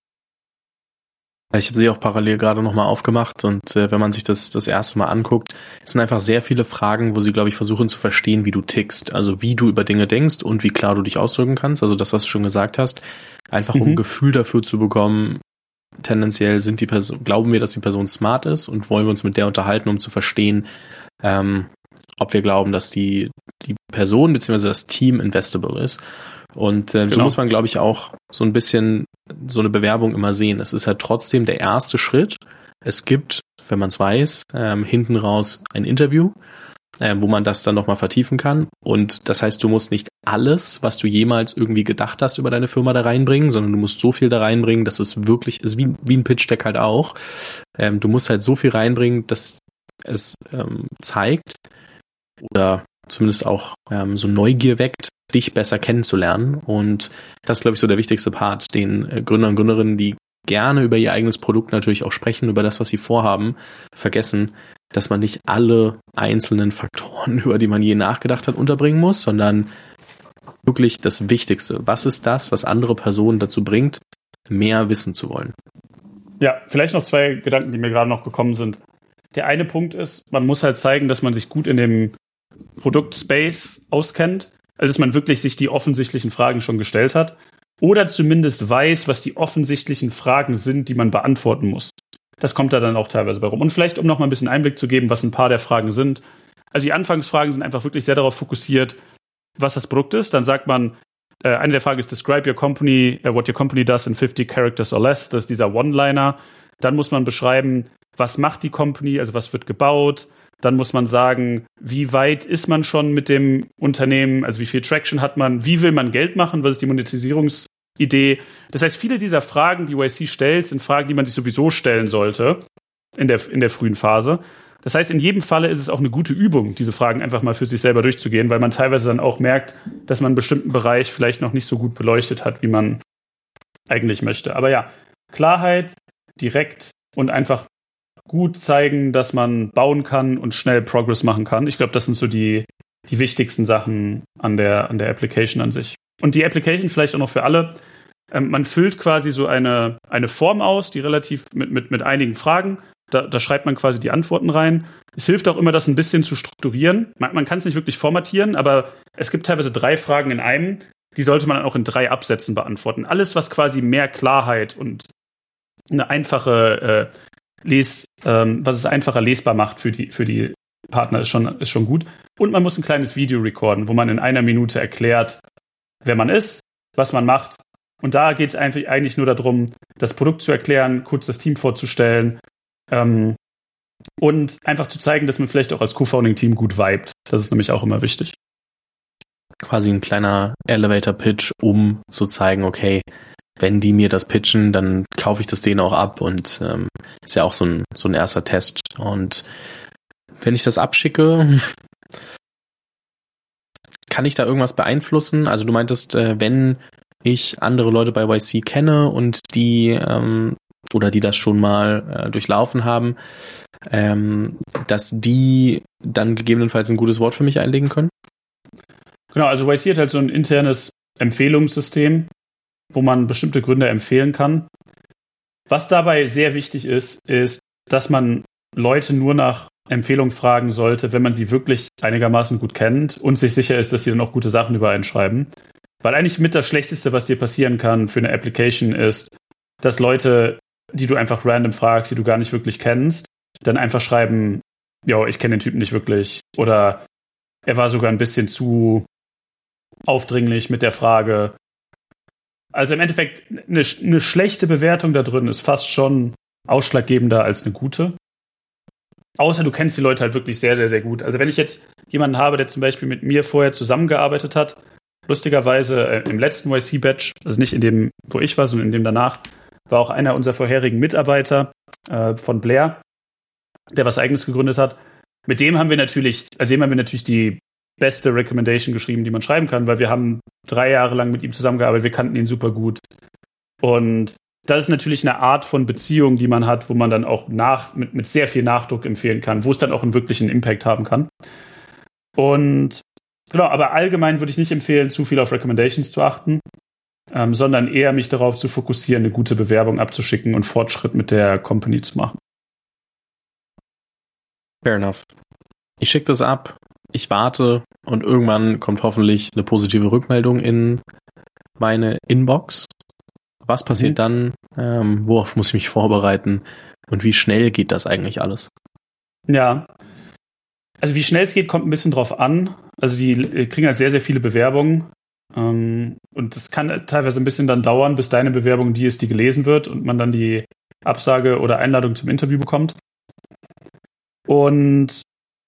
Ich habe sie auch parallel gerade nochmal aufgemacht und äh, wenn man sich das das erste Mal anguckt, sind einfach sehr viele Fragen, wo sie, glaube ich, versuchen zu verstehen, wie du tickst, also wie du über Dinge denkst und wie klar du dich ausdrücken kannst, also das, was du schon gesagt hast, einfach um mhm. ein Gefühl dafür zu bekommen, tendenziell sind die Person, glauben wir, dass die Person smart ist und wollen wir uns mit der unterhalten, um zu verstehen, ähm, ob wir glauben, dass die, die Person bzw. das Team investable ist. Und äh, genau. so muss man, glaube ich, auch so ein bisschen so eine Bewerbung immer sehen. Es ist halt trotzdem der erste Schritt. Es gibt, wenn man es weiß, ähm, hinten raus ein Interview, äh, wo man das dann nochmal vertiefen kann. Und das heißt, du musst nicht alles, was du jemals irgendwie gedacht hast über deine Firma da reinbringen, sondern du musst so viel da reinbringen, dass es wirklich ist, wie, wie ein Pitch-Deck halt auch. Ähm, du musst halt so viel reinbringen, dass es ähm, zeigt oder zumindest auch ähm, so Neugier weckt, dich besser kennenzulernen. Und das ist, glaube ich, so der wichtigste Part, den äh, Gründer und Gründerinnen, die gerne über ihr eigenes Produkt natürlich auch sprechen, über das, was sie vorhaben, vergessen, dass man nicht alle einzelnen Faktoren, über die man je nachgedacht hat, unterbringen muss, sondern wirklich das Wichtigste. Was ist das, was andere Personen dazu bringt, mehr wissen zu wollen? Ja, vielleicht noch zwei Gedanken, die mir gerade noch gekommen sind. Der eine Punkt ist, man muss halt zeigen, dass man sich gut in dem Produktspace auskennt, also dass man wirklich sich die offensichtlichen Fragen schon gestellt hat oder zumindest weiß, was die offensichtlichen Fragen sind, die man beantworten muss. Das kommt da dann auch teilweise bei rum. Und vielleicht, um noch mal ein bisschen Einblick zu geben, was ein paar der Fragen sind. Also die Anfangsfragen sind einfach wirklich sehr darauf fokussiert, was das Produkt ist. Dann sagt man, äh, eine der Fragen ist, describe your company, uh, what your company does in 50 characters or less. Das ist dieser One-Liner. Dann muss man beschreiben, was macht die Company, also was wird gebaut, dann muss man sagen, wie weit ist man schon mit dem Unternehmen, also wie viel Traction hat man, wie will man Geld machen, was ist die Monetisierungsidee. Das heißt, viele dieser Fragen, die YC stellt, sind Fragen, die man sich sowieso stellen sollte in der, in der frühen Phase. Das heißt, in jedem Falle ist es auch eine gute Übung, diese Fragen einfach mal für sich selber durchzugehen, weil man teilweise dann auch merkt, dass man einen bestimmten Bereich vielleicht noch nicht so gut beleuchtet hat, wie man eigentlich möchte. Aber ja, Klarheit, direkt und einfach gut zeigen, dass man bauen kann und schnell Progress machen kann. Ich glaube, das sind so die, die wichtigsten Sachen an der, an der Application an sich. Und die Application vielleicht auch noch für alle. Ähm, man füllt quasi so eine, eine Form aus, die relativ mit, mit, mit einigen Fragen. Da, da schreibt man quasi die Antworten rein. Es hilft auch immer, das ein bisschen zu strukturieren. Man, man kann es nicht wirklich formatieren, aber es gibt teilweise drei Fragen in einem. Die sollte man auch in drei Absätzen beantworten. Alles, was quasi mehr Klarheit und eine einfache äh, les, ähm, was es einfacher lesbar macht für die, für die Partner, ist schon, ist schon gut. Und man muss ein kleines Video recorden, wo man in einer Minute erklärt, wer man ist, was man macht. Und da geht es eigentlich nur darum, das Produkt zu erklären, kurz das Team vorzustellen ähm, und einfach zu zeigen, dass man vielleicht auch als Co-Founding-Team gut vibet. Das ist nämlich auch immer wichtig. Quasi ein kleiner Elevator-Pitch, um zu zeigen, okay, wenn die mir das pitchen, dann kaufe ich das denen auch ab und ähm, ist ja auch so ein, so ein erster Test. Und wenn ich das abschicke, kann ich da irgendwas beeinflussen? Also du meintest, äh, wenn ich andere Leute bei YC kenne und die ähm, oder die das schon mal äh, durchlaufen haben, ähm, dass die dann gegebenenfalls ein gutes Wort für mich einlegen können? Genau, also YC hat halt so ein internes Empfehlungssystem, wo man bestimmte Gründe empfehlen kann. Was dabei sehr wichtig ist, ist, dass man Leute nur nach Empfehlung fragen sollte, wenn man sie wirklich einigermaßen gut kennt und sich sicher ist, dass sie dann auch gute Sachen über einen schreiben. Weil eigentlich mit das Schlechteste, was dir passieren kann für eine Application, ist, dass Leute die du einfach random fragst, die du gar nicht wirklich kennst, dann einfach schreiben, ja, ich kenne den Typen nicht wirklich. Oder er war sogar ein bisschen zu aufdringlich mit der Frage. Also im Endeffekt, eine, eine schlechte Bewertung da drin ist fast schon ausschlaggebender als eine gute. Außer du kennst die Leute halt wirklich sehr, sehr, sehr gut. Also wenn ich jetzt jemanden habe, der zum Beispiel mit mir vorher zusammengearbeitet hat, lustigerweise äh, im letzten YC-Batch, also nicht in dem, wo ich war, sondern in dem danach, war auch einer unserer vorherigen Mitarbeiter äh, von Blair, der was eigenes gegründet hat. Mit dem haben wir natürlich, also dem haben wir natürlich die beste Recommendation geschrieben, die man schreiben kann, weil wir haben drei Jahre lang mit ihm zusammengearbeitet, wir kannten ihn super gut. Und das ist natürlich eine Art von Beziehung, die man hat, wo man dann auch nach, mit, mit sehr viel Nachdruck empfehlen kann, wo es dann auch einen wirklichen Impact haben kann. Und genau, aber allgemein würde ich nicht empfehlen, zu viel auf Recommendations zu achten, ähm, sondern eher mich darauf zu fokussieren, eine gute Bewerbung abzuschicken und Fortschritt mit der Company zu machen. Fair enough. Ich schicke das ab, ich warte und irgendwann kommt hoffentlich eine positive Rückmeldung in meine Inbox. Was passiert mhm. dann? Ähm, worauf muss ich mich vorbereiten? Und wie schnell geht das eigentlich alles? Ja. Also wie schnell es geht, kommt ein bisschen drauf an. Also die kriegen halt sehr, sehr viele Bewerbungen. Ähm, und das kann teilweise ein bisschen dann dauern, bis deine Bewerbung die ist, die gelesen wird und man dann die Absage oder Einladung zum Interview bekommt. Und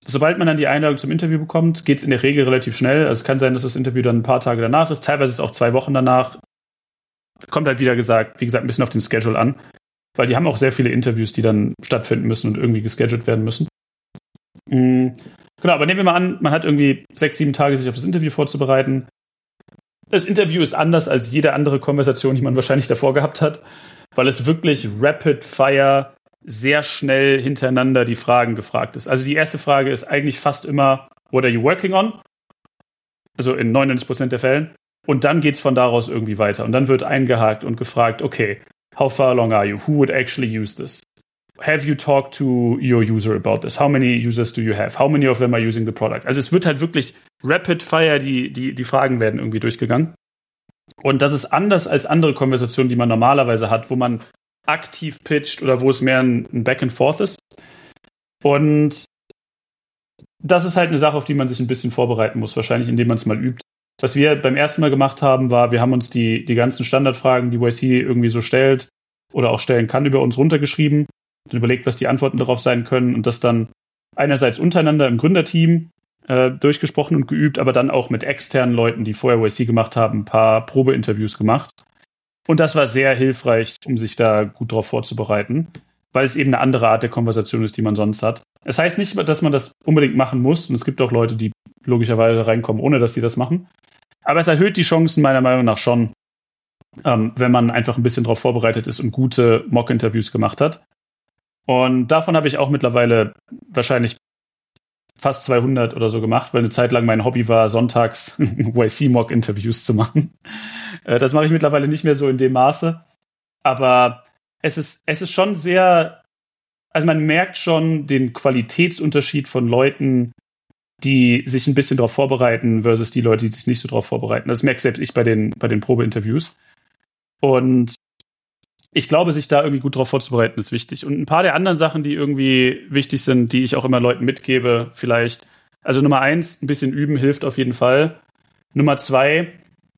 sobald man dann die Einladung zum Interview bekommt, geht es in der Regel relativ schnell. Also es kann sein, dass das Interview dann ein paar Tage danach ist, teilweise ist es auch zwei Wochen danach. Kommt halt wieder gesagt, wie gesagt, ein bisschen auf den Schedule an. Weil die haben auch sehr viele Interviews, die dann stattfinden müssen und irgendwie gescheduled werden müssen. Mhm. Genau, aber nehmen wir mal an, man hat irgendwie sechs, sieben Tage, sich auf das Interview vorzubereiten. Das Interview ist anders als jede andere Konversation, die man wahrscheinlich davor gehabt hat, weil es wirklich rapid fire sehr schnell hintereinander die Fragen gefragt ist. Also die erste Frage ist eigentlich fast immer, what are you working on? Also in 99% der Fällen. Und dann geht es von daraus irgendwie weiter. Und dann wird eingehakt und gefragt, okay, how far along are you? Who would actually use this? Have you talked to your user about this? How many users do you have? How many of them are using the product? Also es wird halt wirklich rapid fire, die, die, die Fragen werden irgendwie durchgegangen. Und das ist anders als andere Konversationen, die man normalerweise hat, wo man aktiv pitcht oder wo es mehr ein, ein Back and Forth ist. Und das ist halt eine Sache, auf die man sich ein bisschen vorbereiten muss, wahrscheinlich indem man es mal übt. Was wir beim ersten Mal gemacht haben, war, wir haben uns die, die ganzen Standardfragen, die YC irgendwie so stellt oder auch stellen kann, über uns runtergeschrieben und überlegt, was die Antworten darauf sein können und das dann einerseits untereinander im Gründerteam äh, durchgesprochen und geübt, aber dann auch mit externen Leuten, die vorher YC gemacht haben, ein paar Probeinterviews gemacht und das war sehr hilfreich, um sich da gut drauf vorzubereiten, weil es eben eine andere Art der Konversation ist, die man sonst hat. Es heißt nicht, dass man das unbedingt machen muss. Und es gibt auch Leute, die logischerweise reinkommen, ohne dass sie das machen. Aber es erhöht die Chancen meiner Meinung nach schon, ähm, wenn man einfach ein bisschen darauf vorbereitet ist und gute Mock-Interviews gemacht hat. Und davon habe ich auch mittlerweile wahrscheinlich fast 200 oder so gemacht, weil eine Zeit lang mein Hobby war, sonntags YC-Mock-Interviews zu machen. Äh, das mache ich mittlerweile nicht mehr so in dem Maße. Aber es ist, es ist schon sehr, also man merkt schon den Qualitätsunterschied von Leuten, die sich ein bisschen darauf vorbereiten, versus die Leute, die sich nicht so darauf vorbereiten. Das merke selbst ich bei den, bei den Probeinterviews. Und ich glaube, sich da irgendwie gut drauf vorzubereiten, ist wichtig. Und ein paar der anderen Sachen, die irgendwie wichtig sind, die ich auch immer Leuten mitgebe, vielleicht. Also Nummer eins, ein bisschen üben hilft auf jeden Fall. Nummer zwei,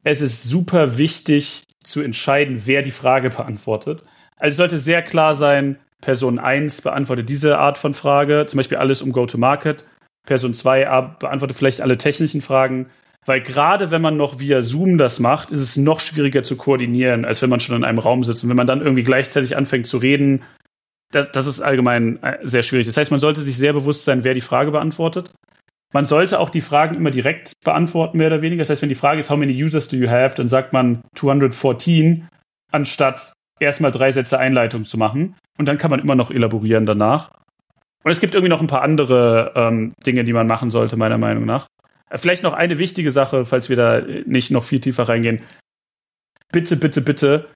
es ist super wichtig zu entscheiden, wer die Frage beantwortet. Also es sollte sehr klar sein, Person eins beantwortet diese Art von Frage, zum Beispiel alles um Go-to-Market. Person zwei beantwortet vielleicht alle technischen Fragen. Weil gerade wenn man noch via Zoom das macht, ist es noch schwieriger zu koordinieren, als wenn man schon in einem Raum sitzt. Und wenn man dann irgendwie gleichzeitig anfängt zu reden, das, das ist allgemein äh, sehr schwierig. Das heißt, man sollte sich sehr bewusst sein, wer die Frage beantwortet. Man sollte auch die Fragen immer direkt beantworten, mehr oder weniger. Das heißt, wenn die Frage ist, how many users do you have, dann sagt man 214, anstatt erstmal drei Sätze Einleitung zu machen. Und dann kann man immer noch elaborieren danach. Und es gibt irgendwie noch ein paar andere ähm, Dinge, die man machen sollte, meiner Meinung nach. Vielleicht noch eine wichtige Sache, falls wir da nicht noch viel tiefer reingehen. Bitte, bitte, bitte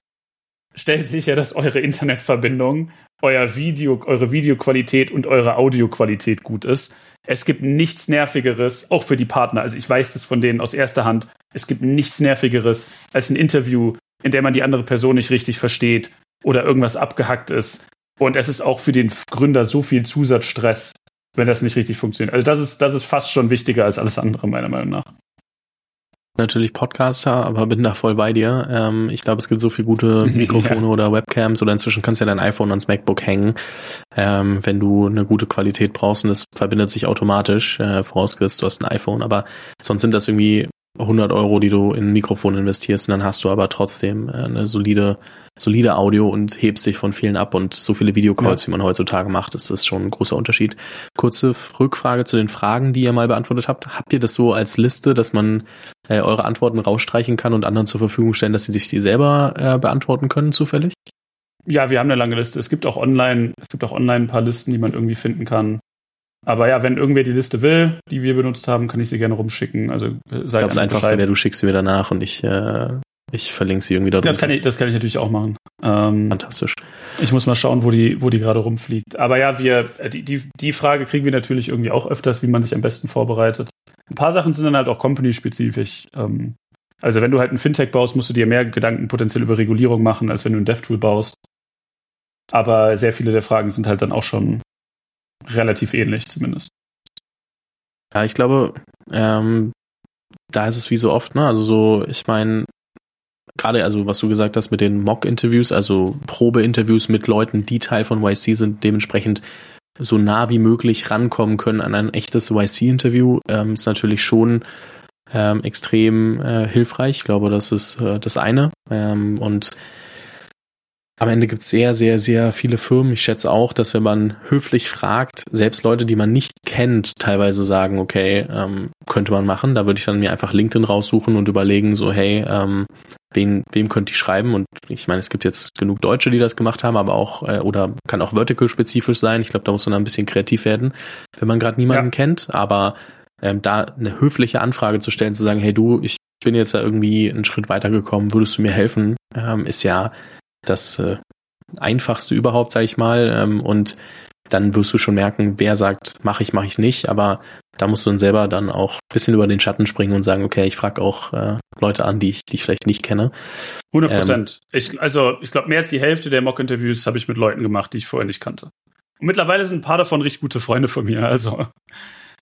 stellt sicher, dass eure Internetverbindung, euer Video, eure Videoqualität und eure Audioqualität gut ist. Es gibt nichts Nervigeres, auch für die Partner. Also ich weiß das von denen aus erster Hand. Es gibt nichts Nervigeres als ein Interview, in dem man die andere Person nicht richtig versteht oder irgendwas abgehackt ist. Und es ist auch für den Gründer so viel Zusatzstress, wenn das nicht richtig funktioniert. Also das ist, das ist fast schon wichtiger als alles andere, meiner Meinung nach natürlich Podcaster, aber bin da voll bei dir. Ähm, ich glaube, es gibt so viele gute Mikrofone ja. oder Webcams oder inzwischen kannst du ja dein iPhone ans MacBook hängen, ähm, wenn du eine gute Qualität brauchst und das verbindet sich automatisch, äh, vorausgesetzt du hast ein iPhone, aber sonst sind das irgendwie 100 Euro, die du in ein Mikrofon investierst und dann hast du aber trotzdem äh, eine solide solide Audio und hebst dich von vielen ab und so viele Videocalls, ja. wie man heutzutage macht, ist das schon ein großer Unterschied. Kurze Rückfrage zu den Fragen, die ihr mal beantwortet habt. Habt ihr das so als Liste, dass man äh, eure Antworten rausstreichen kann und anderen zur Verfügung stellen, dass sie sich die selber äh, beantworten können, zufällig? Ja, wir haben eine lange Liste. Es gibt auch online, es gibt auch online ein paar Listen, die man irgendwie finden kann. Aber ja, wenn irgendwer die Liste will, die wir benutzt haben, kann ich sie gerne rumschicken. Also äh, sei Ich glaube, das Einfachste wäre, du schickst sie mir danach und ich äh, ich verlinke sie irgendwie da Das kann ich, das kann ich natürlich auch machen. Ähm, Fantastisch. Ich muss mal schauen, wo die, wo die gerade rumfliegt. Aber ja, wir, äh, die, die, die Frage kriegen wir natürlich irgendwie auch öfters, wie man sich am besten vorbereitet. Ein paar Sachen sind dann halt auch company-spezifisch. Ähm, also wenn du halt ein Fintech baust, musst du dir mehr Gedanken potenziell über Regulierung machen, als wenn du ein DevTool baust. Aber sehr viele der Fragen sind halt dann auch schon relativ ähnlich, zumindest. Ja, ich glaube, ähm, da ist es wie so oft, ne? Also so, ich meine, gerade also was du gesagt hast mit den Mock-Interviews, also Probe-Interviews mit Leuten, die Teil von YC sind, dementsprechend so nah wie möglich rankommen können an ein echtes YC-Interview, ähm, ist natürlich schon ähm, extrem äh, hilfreich. Ich glaube, das ist äh, das eine. Ähm, und am Ende gibt es sehr, sehr, sehr viele Firmen. Ich schätze auch, dass wenn man höflich fragt, selbst Leute, die man nicht kennt, teilweise sagen, okay, ähm, könnte man machen. Da würde ich dann mir einfach LinkedIn raussuchen und überlegen, so, hey, ähm, wen, wem könnte ich schreiben? Und ich meine, es gibt jetzt genug Deutsche, die das gemacht haben, aber auch, äh, oder kann auch vertical-spezifisch sein. Ich glaube, da muss man ein bisschen kreativ werden, wenn man gerade niemanden ja. kennt. Aber ähm, da eine höfliche Anfrage zu stellen, zu sagen, hey du, ich bin jetzt da irgendwie einen Schritt weitergekommen, würdest du mir helfen, ähm, ist ja das äh, einfachste überhaupt, sag ich mal. Ähm, und dann wirst du schon merken, wer sagt, mache ich, mache ich nicht. Aber da musst du dann selber dann auch ein bisschen über den Schatten springen und sagen, okay, ich frage auch äh, Leute an, die ich, die ich vielleicht nicht kenne. 100 Prozent. Ähm, ich, also ich glaube, mehr als die Hälfte der Mock-Interviews habe ich mit Leuten gemacht, die ich vorher nicht kannte. Und mittlerweile sind ein paar davon richtig gute Freunde von mir. Also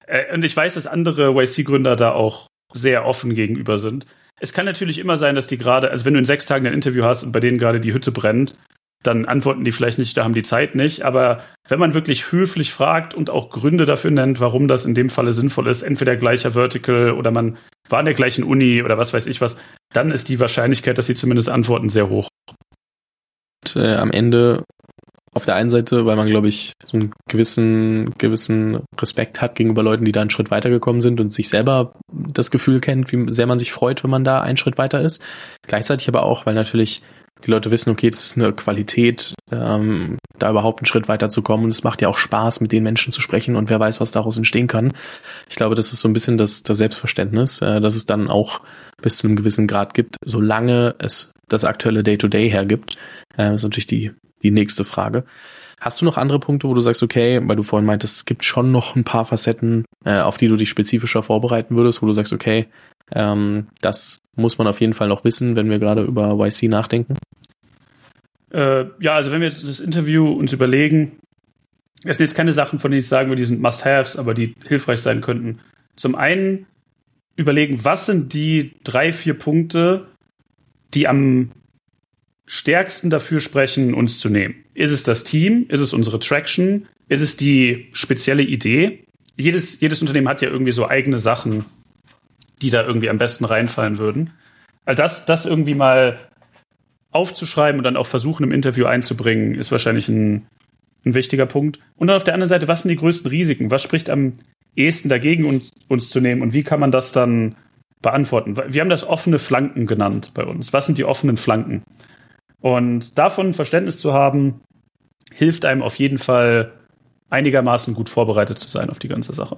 äh, und ich weiß, dass andere YC-Gründer da auch sehr offen gegenüber sind. Es kann natürlich immer sein, dass die gerade, also wenn du in sechs Tagen ein Interview hast und bei denen gerade die Hütte brennt, dann antworten die vielleicht nicht, da haben die Zeit nicht. Aber wenn man wirklich höflich fragt und auch Gründe dafür nennt, warum das in dem Falle sinnvoll ist, entweder gleicher Vertical oder man war in der gleichen Uni oder was weiß ich was, dann ist die Wahrscheinlichkeit, dass sie zumindest antworten, sehr hoch. Und, äh, am Ende auf der einen Seite, weil man, glaube ich, so einen gewissen, gewissen Respekt hat gegenüber Leuten, die da einen Schritt weitergekommen sind und sich selber das Gefühl kennt, wie sehr man sich freut, wenn man da einen Schritt weiter ist. Gleichzeitig aber auch, weil natürlich die Leute wissen, okay, das ist eine Qualität, ähm, da überhaupt einen Schritt weiter zu kommen. Und es macht ja auch Spaß, mit den Menschen zu sprechen und wer weiß, was daraus entstehen kann. Ich glaube, das ist so ein bisschen das, das Selbstverständnis, äh, dass es dann auch bis zu einem gewissen Grad gibt, solange es das aktuelle Day-to-Day -Day hergibt. Äh, ist natürlich die, die nächste Frage. Hast du noch andere Punkte, wo du sagst, okay, weil du vorhin meintest, es gibt schon noch ein paar Facetten, äh, auf die du dich spezifischer vorbereiten würdest, wo du sagst, okay, ähm, das muss man auf jeden Fall noch wissen, wenn wir gerade über YC nachdenken? Äh, ja, also wenn wir jetzt das Interview uns überlegen, es sind jetzt keine Sachen, von denen ich sagen würde, die sind Must-Haves, aber die hilfreich sein könnten. Zum einen überlegen, was sind die drei, vier Punkte, die am stärksten dafür sprechen, uns zu nehmen. Ist es das Team? Ist es unsere Traction? Ist es die spezielle Idee? Jedes, jedes Unternehmen hat ja irgendwie so eigene Sachen, die da irgendwie am besten reinfallen würden. Also das, das irgendwie mal aufzuschreiben und dann auch versuchen, im Interview einzubringen, ist wahrscheinlich ein, ein wichtiger Punkt. Und dann auf der anderen Seite, was sind die größten Risiken? Was spricht am ehesten dagegen, uns, uns zu nehmen? Und wie kann man das dann beantworten? Wir haben das offene Flanken genannt bei uns. Was sind die offenen Flanken? Und davon Verständnis zu haben, hilft einem auf jeden Fall einigermaßen gut vorbereitet zu sein auf die ganze Sache.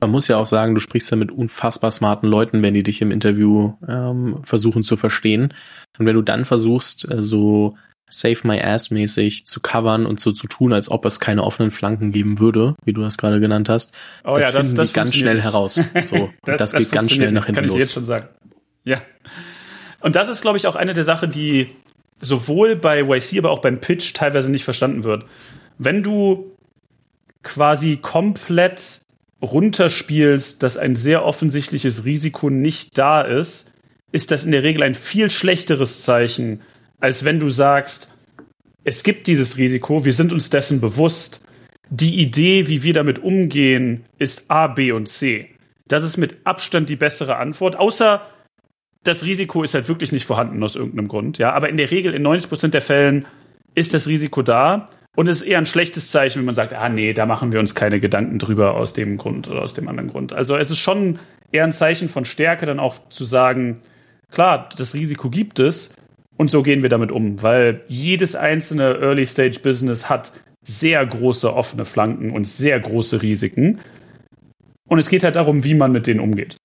Man muss ja auch sagen, du sprichst ja mit unfassbar smarten Leuten, wenn die dich im Interview ähm, versuchen zu verstehen. Und wenn du dann versuchst, äh, so Save My Ass mäßig zu covern und so zu tun, als ob es keine offenen Flanken geben würde, wie du das gerade genannt hast, oh, das ja, finden das, das die ganz schnell heraus. So, das, das, geht ganz schnell nach hinten los. Das kann ich los. jetzt schon sagen. Ja. Und das ist, glaube ich, auch eine der Sachen, die sowohl bei YC, aber auch beim Pitch teilweise nicht verstanden wird. Wenn du quasi komplett runterspielst, dass ein sehr offensichtliches Risiko nicht da ist, ist das in der Regel ein viel schlechteres Zeichen, als wenn du sagst, es gibt dieses Risiko, wir sind uns dessen bewusst, die Idee, wie wir damit umgehen, ist A, B und C. Das ist mit Abstand die bessere Antwort, außer das Risiko ist halt wirklich nicht vorhanden aus irgendeinem Grund, ja. Aber in der Regel, in 90 Prozent der Fällen, ist das Risiko da. Und es ist eher ein schlechtes Zeichen, wenn man sagt, ah nee, da machen wir uns keine Gedanken drüber aus dem Grund oder aus dem anderen Grund. Also es ist schon eher ein Zeichen von Stärke, dann auch zu sagen, klar, das Risiko gibt es und so gehen wir damit um, weil jedes einzelne Early-Stage-Business hat sehr große offene Flanken und sehr große Risiken. Und es geht halt darum, wie man mit denen umgeht.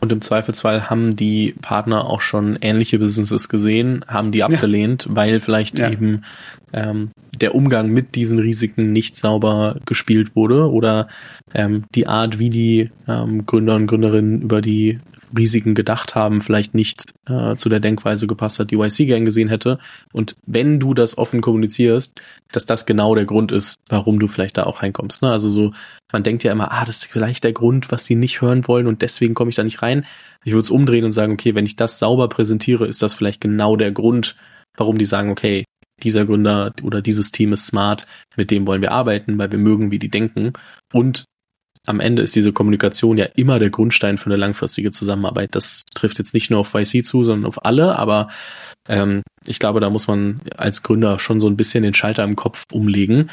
Und im Zweifelsfall haben die Partner auch schon ähnliche Businesses gesehen, haben die abgelehnt, ja. weil vielleicht ja. eben ähm, der Umgang mit diesen Risiken nicht sauber gespielt wurde oder ähm, die Art, wie die ähm, Gründer und Gründerinnen über die Risiken gedacht haben, vielleicht nicht äh, zu der Denkweise gepasst hat, die YC gern gesehen hätte. Und wenn du das offen kommunizierst, dass das genau der Grund ist, warum du vielleicht da auch reinkommst. Ne? Also so, man denkt ja immer, ah, das ist vielleicht der Grund, was sie nicht hören wollen und deswegen komme ich da nicht rein. Ich würde es umdrehen und sagen, okay, wenn ich das sauber präsentiere, ist das vielleicht genau der Grund, warum die sagen, okay, dieser Gründer oder dieses Team ist smart, mit dem wollen wir arbeiten, weil wir mögen, wie die denken. Und am Ende ist diese Kommunikation ja immer der Grundstein für eine langfristige Zusammenarbeit. Das trifft jetzt nicht nur auf YC zu, sondern auf alle, aber ähm, ich glaube, da muss man als Gründer schon so ein bisschen den Schalter im Kopf umlegen,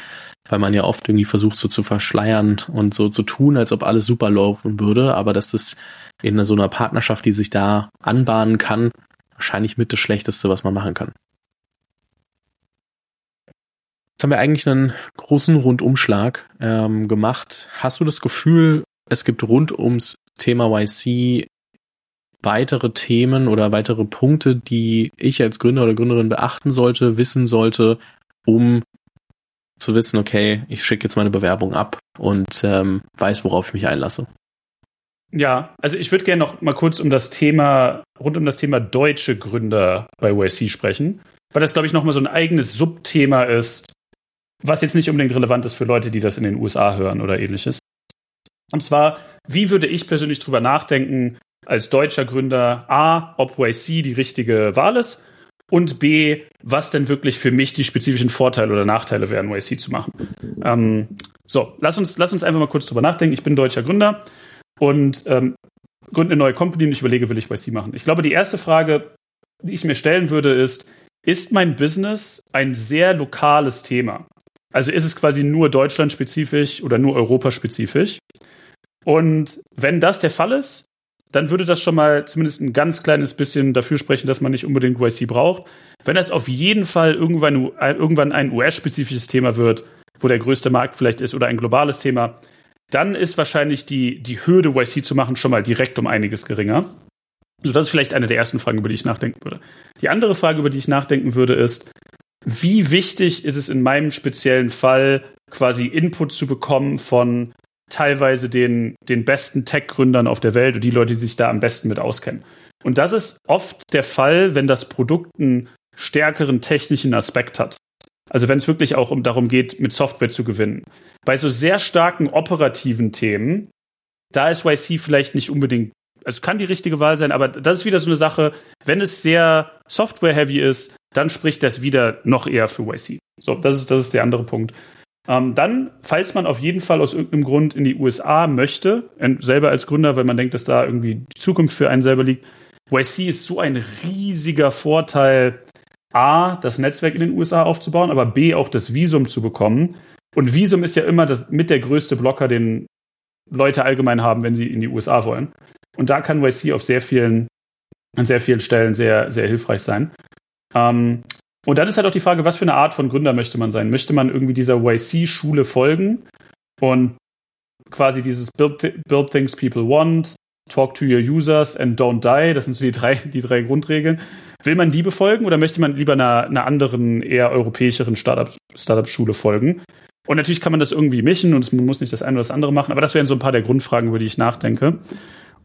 weil man ja oft irgendwie versucht so zu verschleiern und so zu tun, als ob alles super laufen würde, aber das ist in so einer Partnerschaft, die sich da anbahnen kann, wahrscheinlich mit das Schlechteste, was man machen kann. Jetzt haben wir eigentlich einen großen Rundumschlag ähm, gemacht. Hast du das Gefühl, es gibt rund ums Thema YC weitere Themen oder weitere Punkte, die ich als Gründer oder Gründerin beachten sollte, wissen sollte, um zu wissen, okay, ich schicke jetzt meine Bewerbung ab und ähm, weiß, worauf ich mich einlasse. Ja, also ich würde gerne noch mal kurz um das Thema, rund um das Thema deutsche Gründer bei YC sprechen, weil das, glaube ich, noch mal so ein eigenes Subthema ist, was jetzt nicht unbedingt relevant ist für Leute, die das in den USA hören oder ähnliches. Und zwar, wie würde ich persönlich drüber nachdenken, als deutscher Gründer, A, ob YC die richtige Wahl ist und B, was denn wirklich für mich die spezifischen Vorteile oder Nachteile wären, YC zu machen. Ähm, so, lass uns, lass uns einfach mal kurz drüber nachdenken. Ich bin deutscher Gründer und ähm, gründe eine neue Company und ich überlege, will ich YC machen. Ich glaube, die erste Frage, die ich mir stellen würde, ist, ist mein Business ein sehr lokales Thema? Also ist es quasi nur deutschlandspezifisch oder nur europaspezifisch. Und wenn das der Fall ist, dann würde das schon mal zumindest ein ganz kleines bisschen dafür sprechen, dass man nicht unbedingt YC braucht. Wenn das auf jeden Fall irgendwann, irgendwann ein US-spezifisches Thema wird, wo der größte Markt vielleicht ist oder ein globales Thema, dann ist wahrscheinlich die, die Hürde, YC zu machen, schon mal direkt um einiges geringer. Also das ist vielleicht eine der ersten Fragen, über die ich nachdenken würde. Die andere Frage, über die ich nachdenken würde, ist, wie wichtig ist es in meinem speziellen Fall, quasi Input zu bekommen von teilweise den, den besten Tech-Gründern auf der Welt und die Leute, die sich da am besten mit auskennen. Und das ist oft der Fall, wenn das Produkt einen stärkeren technischen Aspekt hat. Also wenn es wirklich auch um darum geht, mit Software zu gewinnen. Bei so sehr starken operativen Themen, da ist YC vielleicht nicht unbedingt, also kann die richtige Wahl sein, aber das ist wieder so eine Sache, wenn es sehr Software-heavy ist, dann spricht das wieder noch eher für YC. So, das ist, das ist der andere Punkt. Ähm, dann, falls man auf jeden Fall aus irgendeinem Grund in die USA möchte, selber als Gründer, weil man denkt, dass da irgendwie die Zukunft für einen selber liegt, YC ist so ein riesiger Vorteil, A, das Netzwerk in den USA aufzubauen, aber B, auch das Visum zu bekommen. Und Visum ist ja immer das, mit der größte Blocker, den Leute allgemein haben, wenn sie in die USA wollen. Und da kann YC auf sehr vielen, an sehr vielen Stellen sehr, sehr hilfreich sein. Ähm, und dann ist halt auch die Frage, was für eine Art von Gründer möchte man sein? Möchte man irgendwie dieser YC-Schule folgen und quasi dieses Build, th Build Things People Want, Talk to your users and don't die, das sind so die drei, die drei Grundregeln. Will man die befolgen oder möchte man lieber einer, einer anderen, eher europäischeren Startup-Schule folgen? Und natürlich kann man das irgendwie mischen und man muss nicht das eine oder das andere machen, aber das wären so ein paar der Grundfragen, über die ich nachdenke.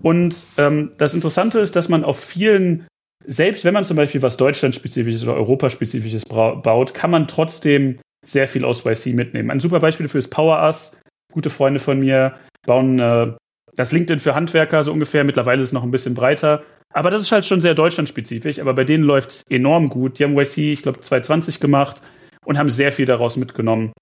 Und ähm, das Interessante ist, dass man auf vielen selbst wenn man zum Beispiel was Deutschlandspezifisches oder Europaspezifisches baut, kann man trotzdem sehr viel aus YC mitnehmen. Ein super Beispiel dafür ist PowerUs. Gute Freunde von mir bauen äh, das LinkedIn für Handwerker so ungefähr. Mittlerweile ist es noch ein bisschen breiter. Aber das ist halt schon sehr deutschlandspezifisch. Aber bei denen läuft es enorm gut. Die haben YC, ich glaube, 2020 gemacht und haben sehr viel daraus mitgenommen.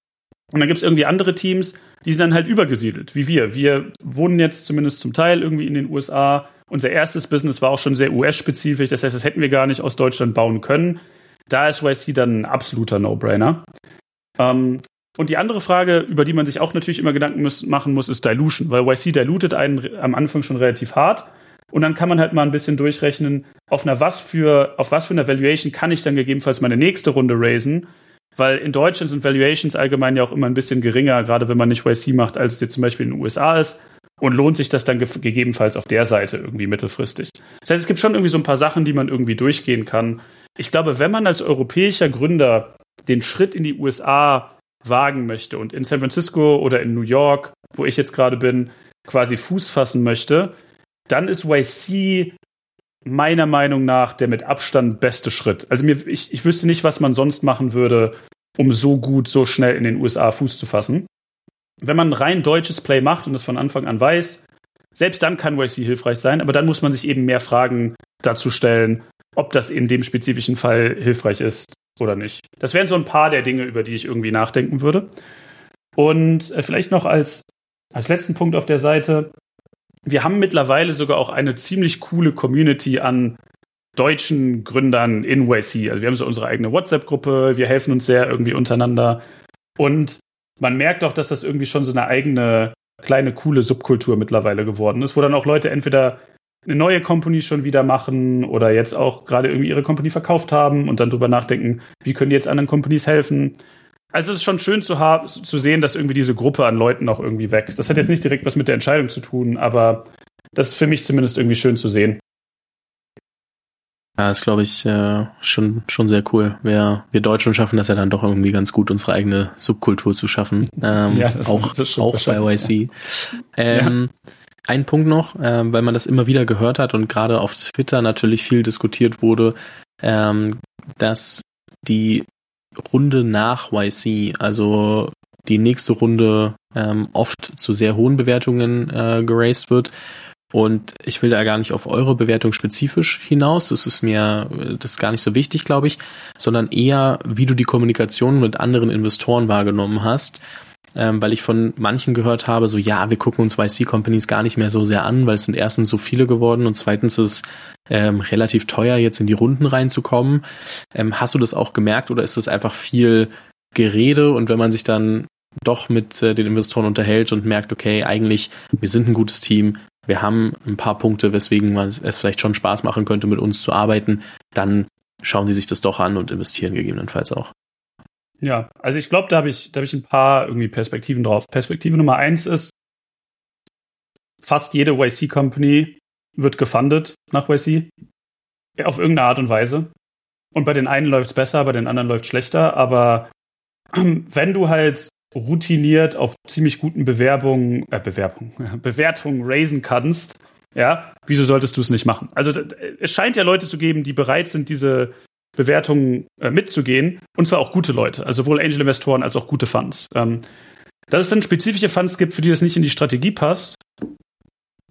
Und dann gibt es irgendwie andere Teams, die sind dann halt übergesiedelt, wie wir. Wir wohnen jetzt zumindest zum Teil irgendwie in den USA. Unser erstes Business war auch schon sehr US-spezifisch. Das heißt, das hätten wir gar nicht aus Deutschland bauen können. Da ist YC dann ein absoluter No-Brainer. Ähm, und die andere Frage, über die man sich auch natürlich immer Gedanken muss, machen muss, ist Dilution, weil YC dilutet einen am Anfang schon relativ hart. Und dann kann man halt mal ein bisschen durchrechnen, auf einer was für, auf was für einer Valuation kann ich dann gegebenenfalls meine nächste Runde raisen. Weil in Deutschland sind Valuations allgemein ja auch immer ein bisschen geringer, gerade wenn man nicht YC macht, als es jetzt zum Beispiel in den USA ist. Und lohnt sich das dann ge gegebenenfalls auf der Seite irgendwie mittelfristig. Das heißt, es gibt schon irgendwie so ein paar Sachen, die man irgendwie durchgehen kann. Ich glaube, wenn man als europäischer Gründer den Schritt in die USA wagen möchte und in San Francisco oder in New York, wo ich jetzt gerade bin, quasi Fuß fassen möchte, dann ist YC meiner Meinung nach der mit Abstand beste Schritt. Also mir, ich, ich wüsste nicht, was man sonst machen würde, um so gut, so schnell in den USA Fuß zu fassen. Wenn man rein deutsches Play macht und das von Anfang an weiß, selbst dann kann YC hilfreich sein, aber dann muss man sich eben mehr Fragen dazu stellen, ob das in dem spezifischen Fall hilfreich ist oder nicht. Das wären so ein paar der Dinge, über die ich irgendwie nachdenken würde. Und äh, vielleicht noch als, als letzten Punkt auf der Seite. Wir haben mittlerweile sogar auch eine ziemlich coole Community an deutschen Gründern in YC. Also wir haben so unsere eigene WhatsApp-Gruppe, wir helfen uns sehr irgendwie untereinander. Und man merkt auch, dass das irgendwie schon so eine eigene kleine coole Subkultur mittlerweile geworden ist, wo dann auch Leute entweder eine neue Company schon wieder machen oder jetzt auch gerade irgendwie ihre Company verkauft haben und dann drüber nachdenken, wie können die jetzt anderen Companies helfen. Also es ist schon schön zu, zu sehen, dass irgendwie diese Gruppe an Leuten auch irgendwie wächst. Das hat jetzt nicht direkt was mit der Entscheidung zu tun, aber das ist für mich zumindest irgendwie schön zu sehen. Ja, ist, glaube ich, äh, schon, schon sehr cool. Wir, wir Deutschen schaffen das ja dann doch irgendwie ganz gut, unsere eigene Subkultur zu schaffen. Ähm, ja, das auch, ist auch bei YC. Ähm, ja. Ein Punkt noch, äh, weil man das immer wieder gehört hat und gerade auf Twitter natürlich viel diskutiert wurde, ähm, dass die Runde nach YC, also die nächste Runde ähm, oft zu sehr hohen Bewertungen äh, geraced wird. Und ich will da gar nicht auf eure Bewertung spezifisch hinaus, das ist mir das ist gar nicht so wichtig, glaube ich, sondern eher, wie du die Kommunikation mit anderen Investoren wahrgenommen hast. Ähm, weil ich von manchen gehört habe, so ja, wir gucken uns YC-Companies gar nicht mehr so sehr an, weil es sind erstens so viele geworden und zweitens ist es ähm, relativ teuer, jetzt in die Runden reinzukommen. Ähm, hast du das auch gemerkt oder ist das einfach viel Gerede? Und wenn man sich dann doch mit äh, den Investoren unterhält und merkt, okay, eigentlich, wir sind ein gutes Team, wir haben ein paar Punkte, weswegen man es vielleicht schon Spaß machen könnte, mit uns zu arbeiten, dann schauen sie sich das doch an und investieren gegebenenfalls auch. Ja, also ich glaube, da habe ich, da habe ich ein paar irgendwie Perspektiven drauf. Perspektive Nummer eins ist, fast jede YC-Company wird gefundet nach YC. Auf irgendeine Art und Weise. Und bei den einen läuft es besser, bei den anderen läuft es schlechter. Aber wenn du halt routiniert auf ziemlich guten Bewerbungen, äh, Bewerbung, Bewertungen raisen kannst, ja, wieso solltest du es nicht machen? Also es scheint ja Leute zu geben, die bereit sind, diese Bewertungen äh, mitzugehen. Und zwar auch gute Leute, also sowohl Angel-Investoren als auch gute Funds. Ähm, dass es dann spezifische Funds gibt, für die das nicht in die Strategie passt,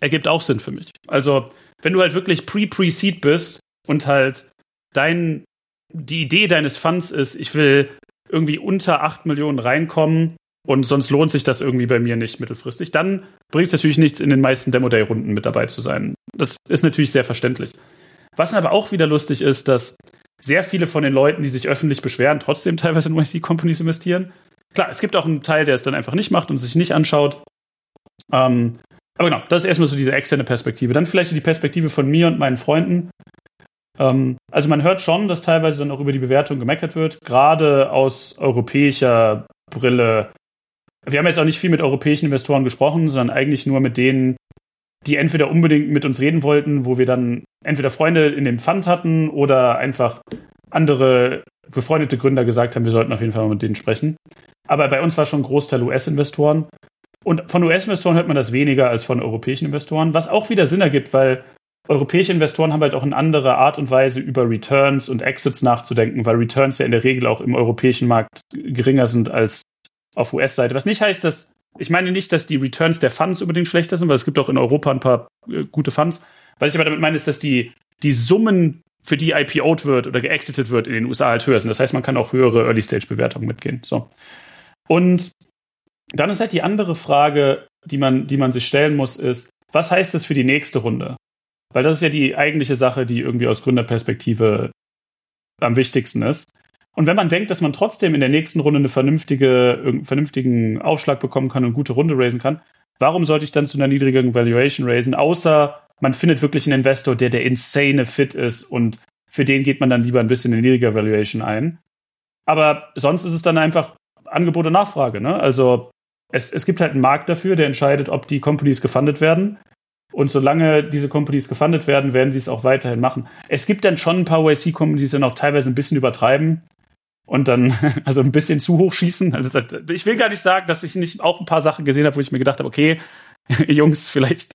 ergibt auch Sinn für mich. Also, wenn du halt wirklich pre-pre-seed bist und halt dein, die Idee deines Funds ist, ich will irgendwie unter 8 Millionen reinkommen und sonst lohnt sich das irgendwie bei mir nicht mittelfristig, dann bringt es natürlich nichts, in den meisten Demo-Day-Runden mit dabei zu sein. Das ist natürlich sehr verständlich. Was aber auch wieder lustig ist, dass sehr viele von den Leuten, die sich öffentlich beschweren, trotzdem teilweise in YC-Companies investieren. Klar, es gibt auch einen Teil, der es dann einfach nicht macht und sich nicht anschaut. Ähm, aber genau, das ist erstmal so diese externe Perspektive. Dann vielleicht so die Perspektive von mir und meinen Freunden. Ähm, also man hört schon, dass teilweise dann auch über die Bewertung gemeckert wird, gerade aus europäischer Brille. Wir haben jetzt auch nicht viel mit europäischen Investoren gesprochen, sondern eigentlich nur mit denen, die entweder unbedingt mit uns reden wollten, wo wir dann entweder Freunde in dem Fund hatten oder einfach andere befreundete Gründer gesagt haben, wir sollten auf jeden Fall mal mit denen sprechen. Aber bei uns war schon ein Großteil US-Investoren. Und von US-Investoren hört man das weniger als von europäischen Investoren, was auch wieder Sinn ergibt, weil europäische Investoren haben halt auch eine andere Art und Weise, über Returns und Exits nachzudenken, weil Returns ja in der Regel auch im europäischen Markt geringer sind als auf US-Seite. Was nicht heißt, dass, ich meine nicht, dass die Returns der Funds unbedingt schlechter sind, weil es gibt auch in Europa ein paar äh, gute Funds. Was ich aber damit meine, ist, dass die, die Summen, für die IPO'd wird oder geexitet wird in den USA halt höher sind. Das heißt, man kann auch höhere Early-Stage-Bewertungen mitgehen. So. Und dann ist halt die andere Frage, die man, die man sich stellen muss, ist, was heißt das für die nächste Runde? Weil das ist ja die eigentliche Sache, die irgendwie aus Gründerperspektive am wichtigsten ist. Und wenn man denkt, dass man trotzdem in der nächsten Runde eine vernünftige, einen vernünftigen Aufschlag bekommen kann und gute Runde raisen kann, warum sollte ich dann zu einer niedrigeren Valuation raisen, außer man findet wirklich einen Investor, der der insane Fit ist und für den geht man dann lieber ein bisschen in niedriger Valuation ein. Aber sonst ist es dann einfach Angebot und Nachfrage. Ne? Also es, es gibt halt einen Markt dafür, der entscheidet, ob die Companies gefundet werden. Und solange diese Companies gefundet werden, werden sie es auch weiterhin machen. Es gibt dann schon ein paar YC-Companies, die dann auch teilweise ein bisschen übertreiben und dann also ein bisschen zu hoch schießen. Also ich will gar nicht sagen, dass ich nicht auch ein paar Sachen gesehen habe, wo ich mir gedacht habe, okay, Jungs, vielleicht,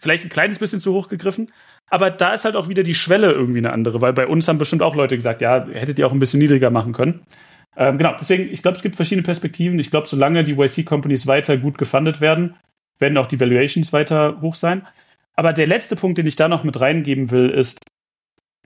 vielleicht ein kleines bisschen zu hoch gegriffen. Aber da ist halt auch wieder die Schwelle irgendwie eine andere, weil bei uns haben bestimmt auch Leute gesagt, ja, hättet ihr auch ein bisschen niedriger machen können. Ähm, genau, deswegen, ich glaube, es gibt verschiedene Perspektiven. Ich glaube, solange die YC-Companies weiter gut gefundet werden, werden auch die Valuations weiter hoch sein. Aber der letzte Punkt, den ich da noch mit reingeben will, ist,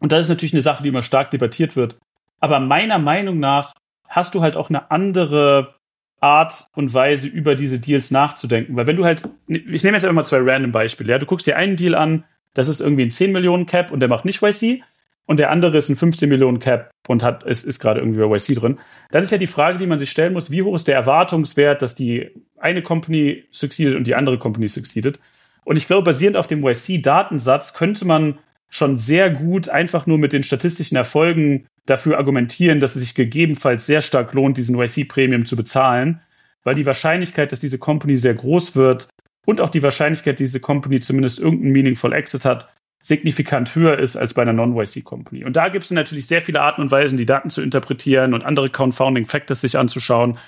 und das ist natürlich eine Sache, die immer stark debattiert wird, aber meiner Meinung nach hast du halt auch eine andere Art und Weise, über diese Deals nachzudenken. Weil wenn du halt, ich nehme jetzt einfach mal zwei random Beispiele, ja, du guckst dir einen Deal an, das ist irgendwie ein 10 Millionen Cap und der macht nicht YC und der andere ist ein 15 Millionen Cap und hat, ist, ist gerade irgendwie bei YC drin. Dann ist ja die Frage, die man sich stellen muss, wie hoch ist der Erwartungswert, dass die eine Company succeedet und die andere Company succeedet? Und ich glaube, basierend auf dem YC-Datensatz könnte man schon sehr gut einfach nur mit den statistischen Erfolgen dafür argumentieren, dass es sich gegebenenfalls sehr stark lohnt, diesen YC-Premium zu bezahlen, weil die Wahrscheinlichkeit, dass diese Company sehr groß wird und auch die Wahrscheinlichkeit, dass diese Company zumindest irgendeinen Meaningful Exit hat, signifikant höher ist als bei einer Non-YC-Company. Und da gibt es natürlich sehr viele Arten und Weisen, die Daten zu interpretieren und andere Confounding Factors sich anzuschauen.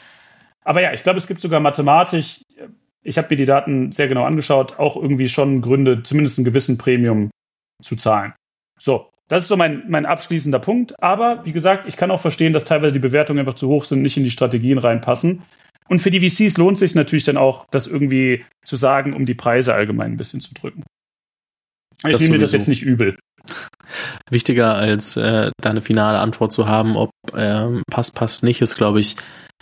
Aber ja, ich glaube, es gibt sogar mathematisch ich habe mir die Daten sehr genau angeschaut, auch irgendwie schon Gründe, zumindest einen gewissen Premium zu zahlen. So, das ist so mein, mein abschließender Punkt. Aber wie gesagt, ich kann auch verstehen, dass teilweise die Bewertungen einfach zu hoch sind, nicht in die Strategien reinpassen. Und für die VCs lohnt sich natürlich dann auch, das irgendwie zu sagen, um die Preise allgemein ein bisschen zu drücken. Ich das nehme mir das jetzt nicht übel. Wichtiger als äh, deine finale Antwort zu haben, ob äh, passt, passt nicht, ist, glaube ich,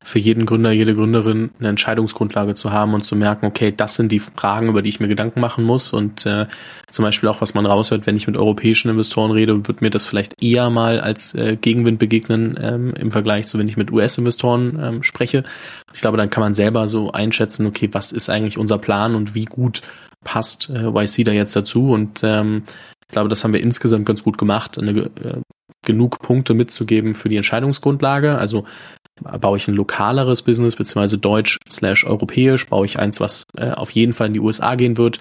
für jeden Gründer, jede Gründerin eine Entscheidungsgrundlage zu haben und zu merken, okay, das sind die Fragen, über die ich mir Gedanken machen muss. Und äh, zum Beispiel auch, was man raushört, wenn ich mit europäischen Investoren rede, wird mir das vielleicht eher mal als äh, Gegenwind begegnen ähm, im Vergleich zu, wenn ich mit US-Investoren ähm, spreche. Ich glaube, dann kann man selber so einschätzen, okay, was ist eigentlich unser Plan und wie gut passt äh, YC da jetzt dazu. Und ähm, ich glaube, das haben wir insgesamt ganz gut gemacht, eine, äh, genug Punkte mitzugeben für die Entscheidungsgrundlage. Also baue ich ein lokaleres Business, beziehungsweise deutsch slash europäisch, baue ich eins, was äh, auf jeden Fall in die USA gehen wird,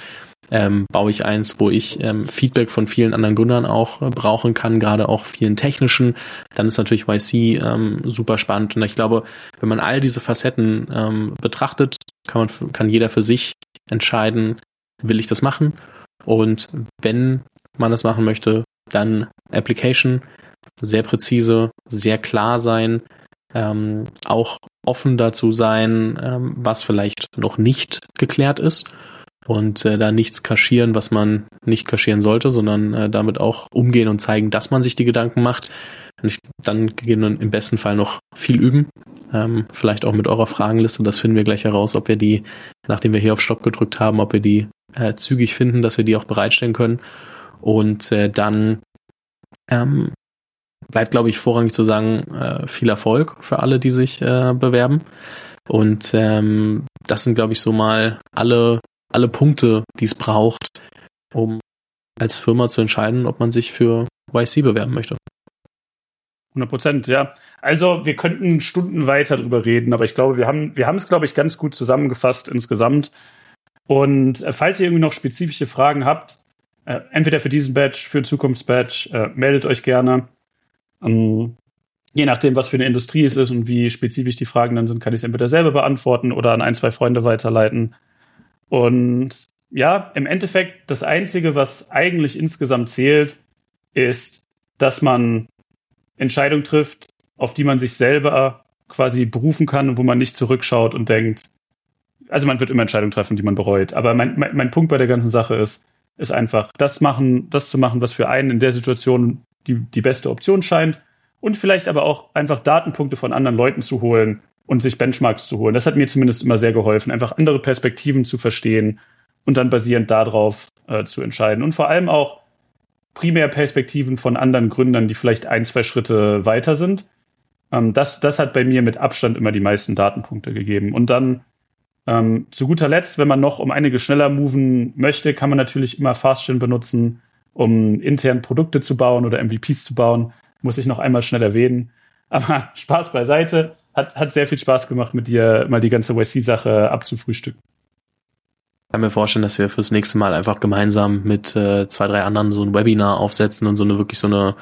ähm, baue ich eins, wo ich ähm, Feedback von vielen anderen Gründern auch äh, brauchen kann, gerade auch vielen technischen, dann ist natürlich YC ähm, super spannend. Und ich glaube, wenn man all diese Facetten ähm, betrachtet, kann man kann jeder für sich entscheiden, will ich das machen? Und wenn man das machen möchte, dann Application, sehr präzise, sehr klar sein, ähm, auch offen dazu sein, ähm, was vielleicht noch nicht geklärt ist und äh, da nichts kaschieren, was man nicht kaschieren sollte, sondern äh, damit auch umgehen und zeigen, dass man sich die Gedanken macht. Und ich, dann gehen wir im besten Fall noch viel üben. Ähm, vielleicht auch mit eurer Fragenliste. Das finden wir gleich heraus, ob wir die, nachdem wir hier auf Stopp gedrückt haben, ob wir die äh, zügig finden, dass wir die auch bereitstellen können. Und äh, dann ähm, bleibt, glaube ich, vorrangig zu sagen, äh, viel Erfolg für alle, die sich äh, bewerben. Und ähm, das sind, glaube ich, so mal alle, alle Punkte, die es braucht, um als Firma zu entscheiden, ob man sich für YC bewerben möchte. 100 Prozent, ja. Also wir könnten Stunden weiter drüber reden, aber ich glaube, wir haben, wir haben es, glaube ich, ganz gut zusammengefasst insgesamt. Und äh, falls ihr irgendwie noch spezifische Fragen habt, äh, entweder für diesen Badge, für Zukunftsbadge, äh, meldet euch gerne. Ähm, je nachdem, was für eine Industrie es ist und wie spezifisch die Fragen dann sind, kann ich es entweder selber beantworten oder an ein, zwei Freunde weiterleiten. Und ja, im Endeffekt das Einzige, was eigentlich insgesamt zählt, ist, dass man Entscheidungen trifft, auf die man sich selber quasi berufen kann und wo man nicht zurückschaut und denkt, also man wird immer Entscheidungen treffen, die man bereut. Aber mein, mein, mein Punkt bei der ganzen Sache ist, ist einfach, das machen, das zu machen, was für einen in der Situation die, die beste Option scheint und vielleicht aber auch einfach Datenpunkte von anderen Leuten zu holen und sich Benchmarks zu holen. Das hat mir zumindest immer sehr geholfen, einfach andere Perspektiven zu verstehen und dann basierend darauf äh, zu entscheiden. Und vor allem auch primär Perspektiven von anderen Gründern, die vielleicht ein, zwei Schritte weiter sind. Ähm, das, das hat bei mir mit Abstand immer die meisten Datenpunkte gegeben. Und dann ähm, zu guter Letzt, wenn man noch um einige schneller moven möchte, kann man natürlich immer Fastgen benutzen, um intern Produkte zu bauen oder MVPs zu bauen. Muss ich noch einmal schnell erwähnen. Aber Spaß beiseite. Hat, hat sehr viel Spaß gemacht, mit dir mal die ganze YC-Sache abzufrühstücken. Ich kann mir vorstellen, dass wir fürs nächste Mal einfach gemeinsam mit äh, zwei, drei anderen so ein Webinar aufsetzen und so eine wirklich so eine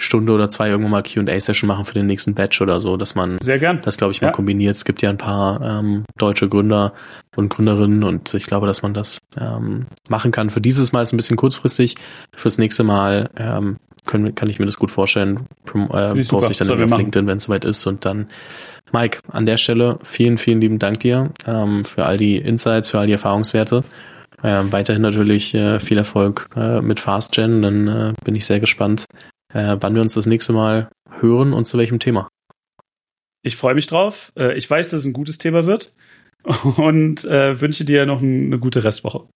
Stunde oder zwei irgendwann mal Q&A-Session machen für den nächsten Batch oder so, dass man Sehr gern. das, glaube ich, mal Ja. kombiniert. Es gibt ja ein paar ähm, deutsche Gründer und Gründerinnen und ich glaube, dass man das ähm, machen kann. Für dieses Mal ist ein bisschen kurzfristig. Fürs nächste Mal ähm, können, kann ich mir das gut vorstellen. Prom äh, ich poste ich dann auf. LinkedIn, wenn es soweit ist. Und dann, Mike, an der Stelle vielen, vielen lieben Dank dir ähm, für all die Insights, für all die Erfahrungswerte. Ähm, weiterhin natürlich äh, viel Erfolg äh, mit FastGen. Dann äh, bin ich sehr gespannt, äh, wann wir uns das nächste Mal hören und zu welchem Thema. Ich freue mich drauf. Äh, Ich weiß, dass es ein gutes Thema wird und äh, wünsche dir noch ein- eine gute Restwoche.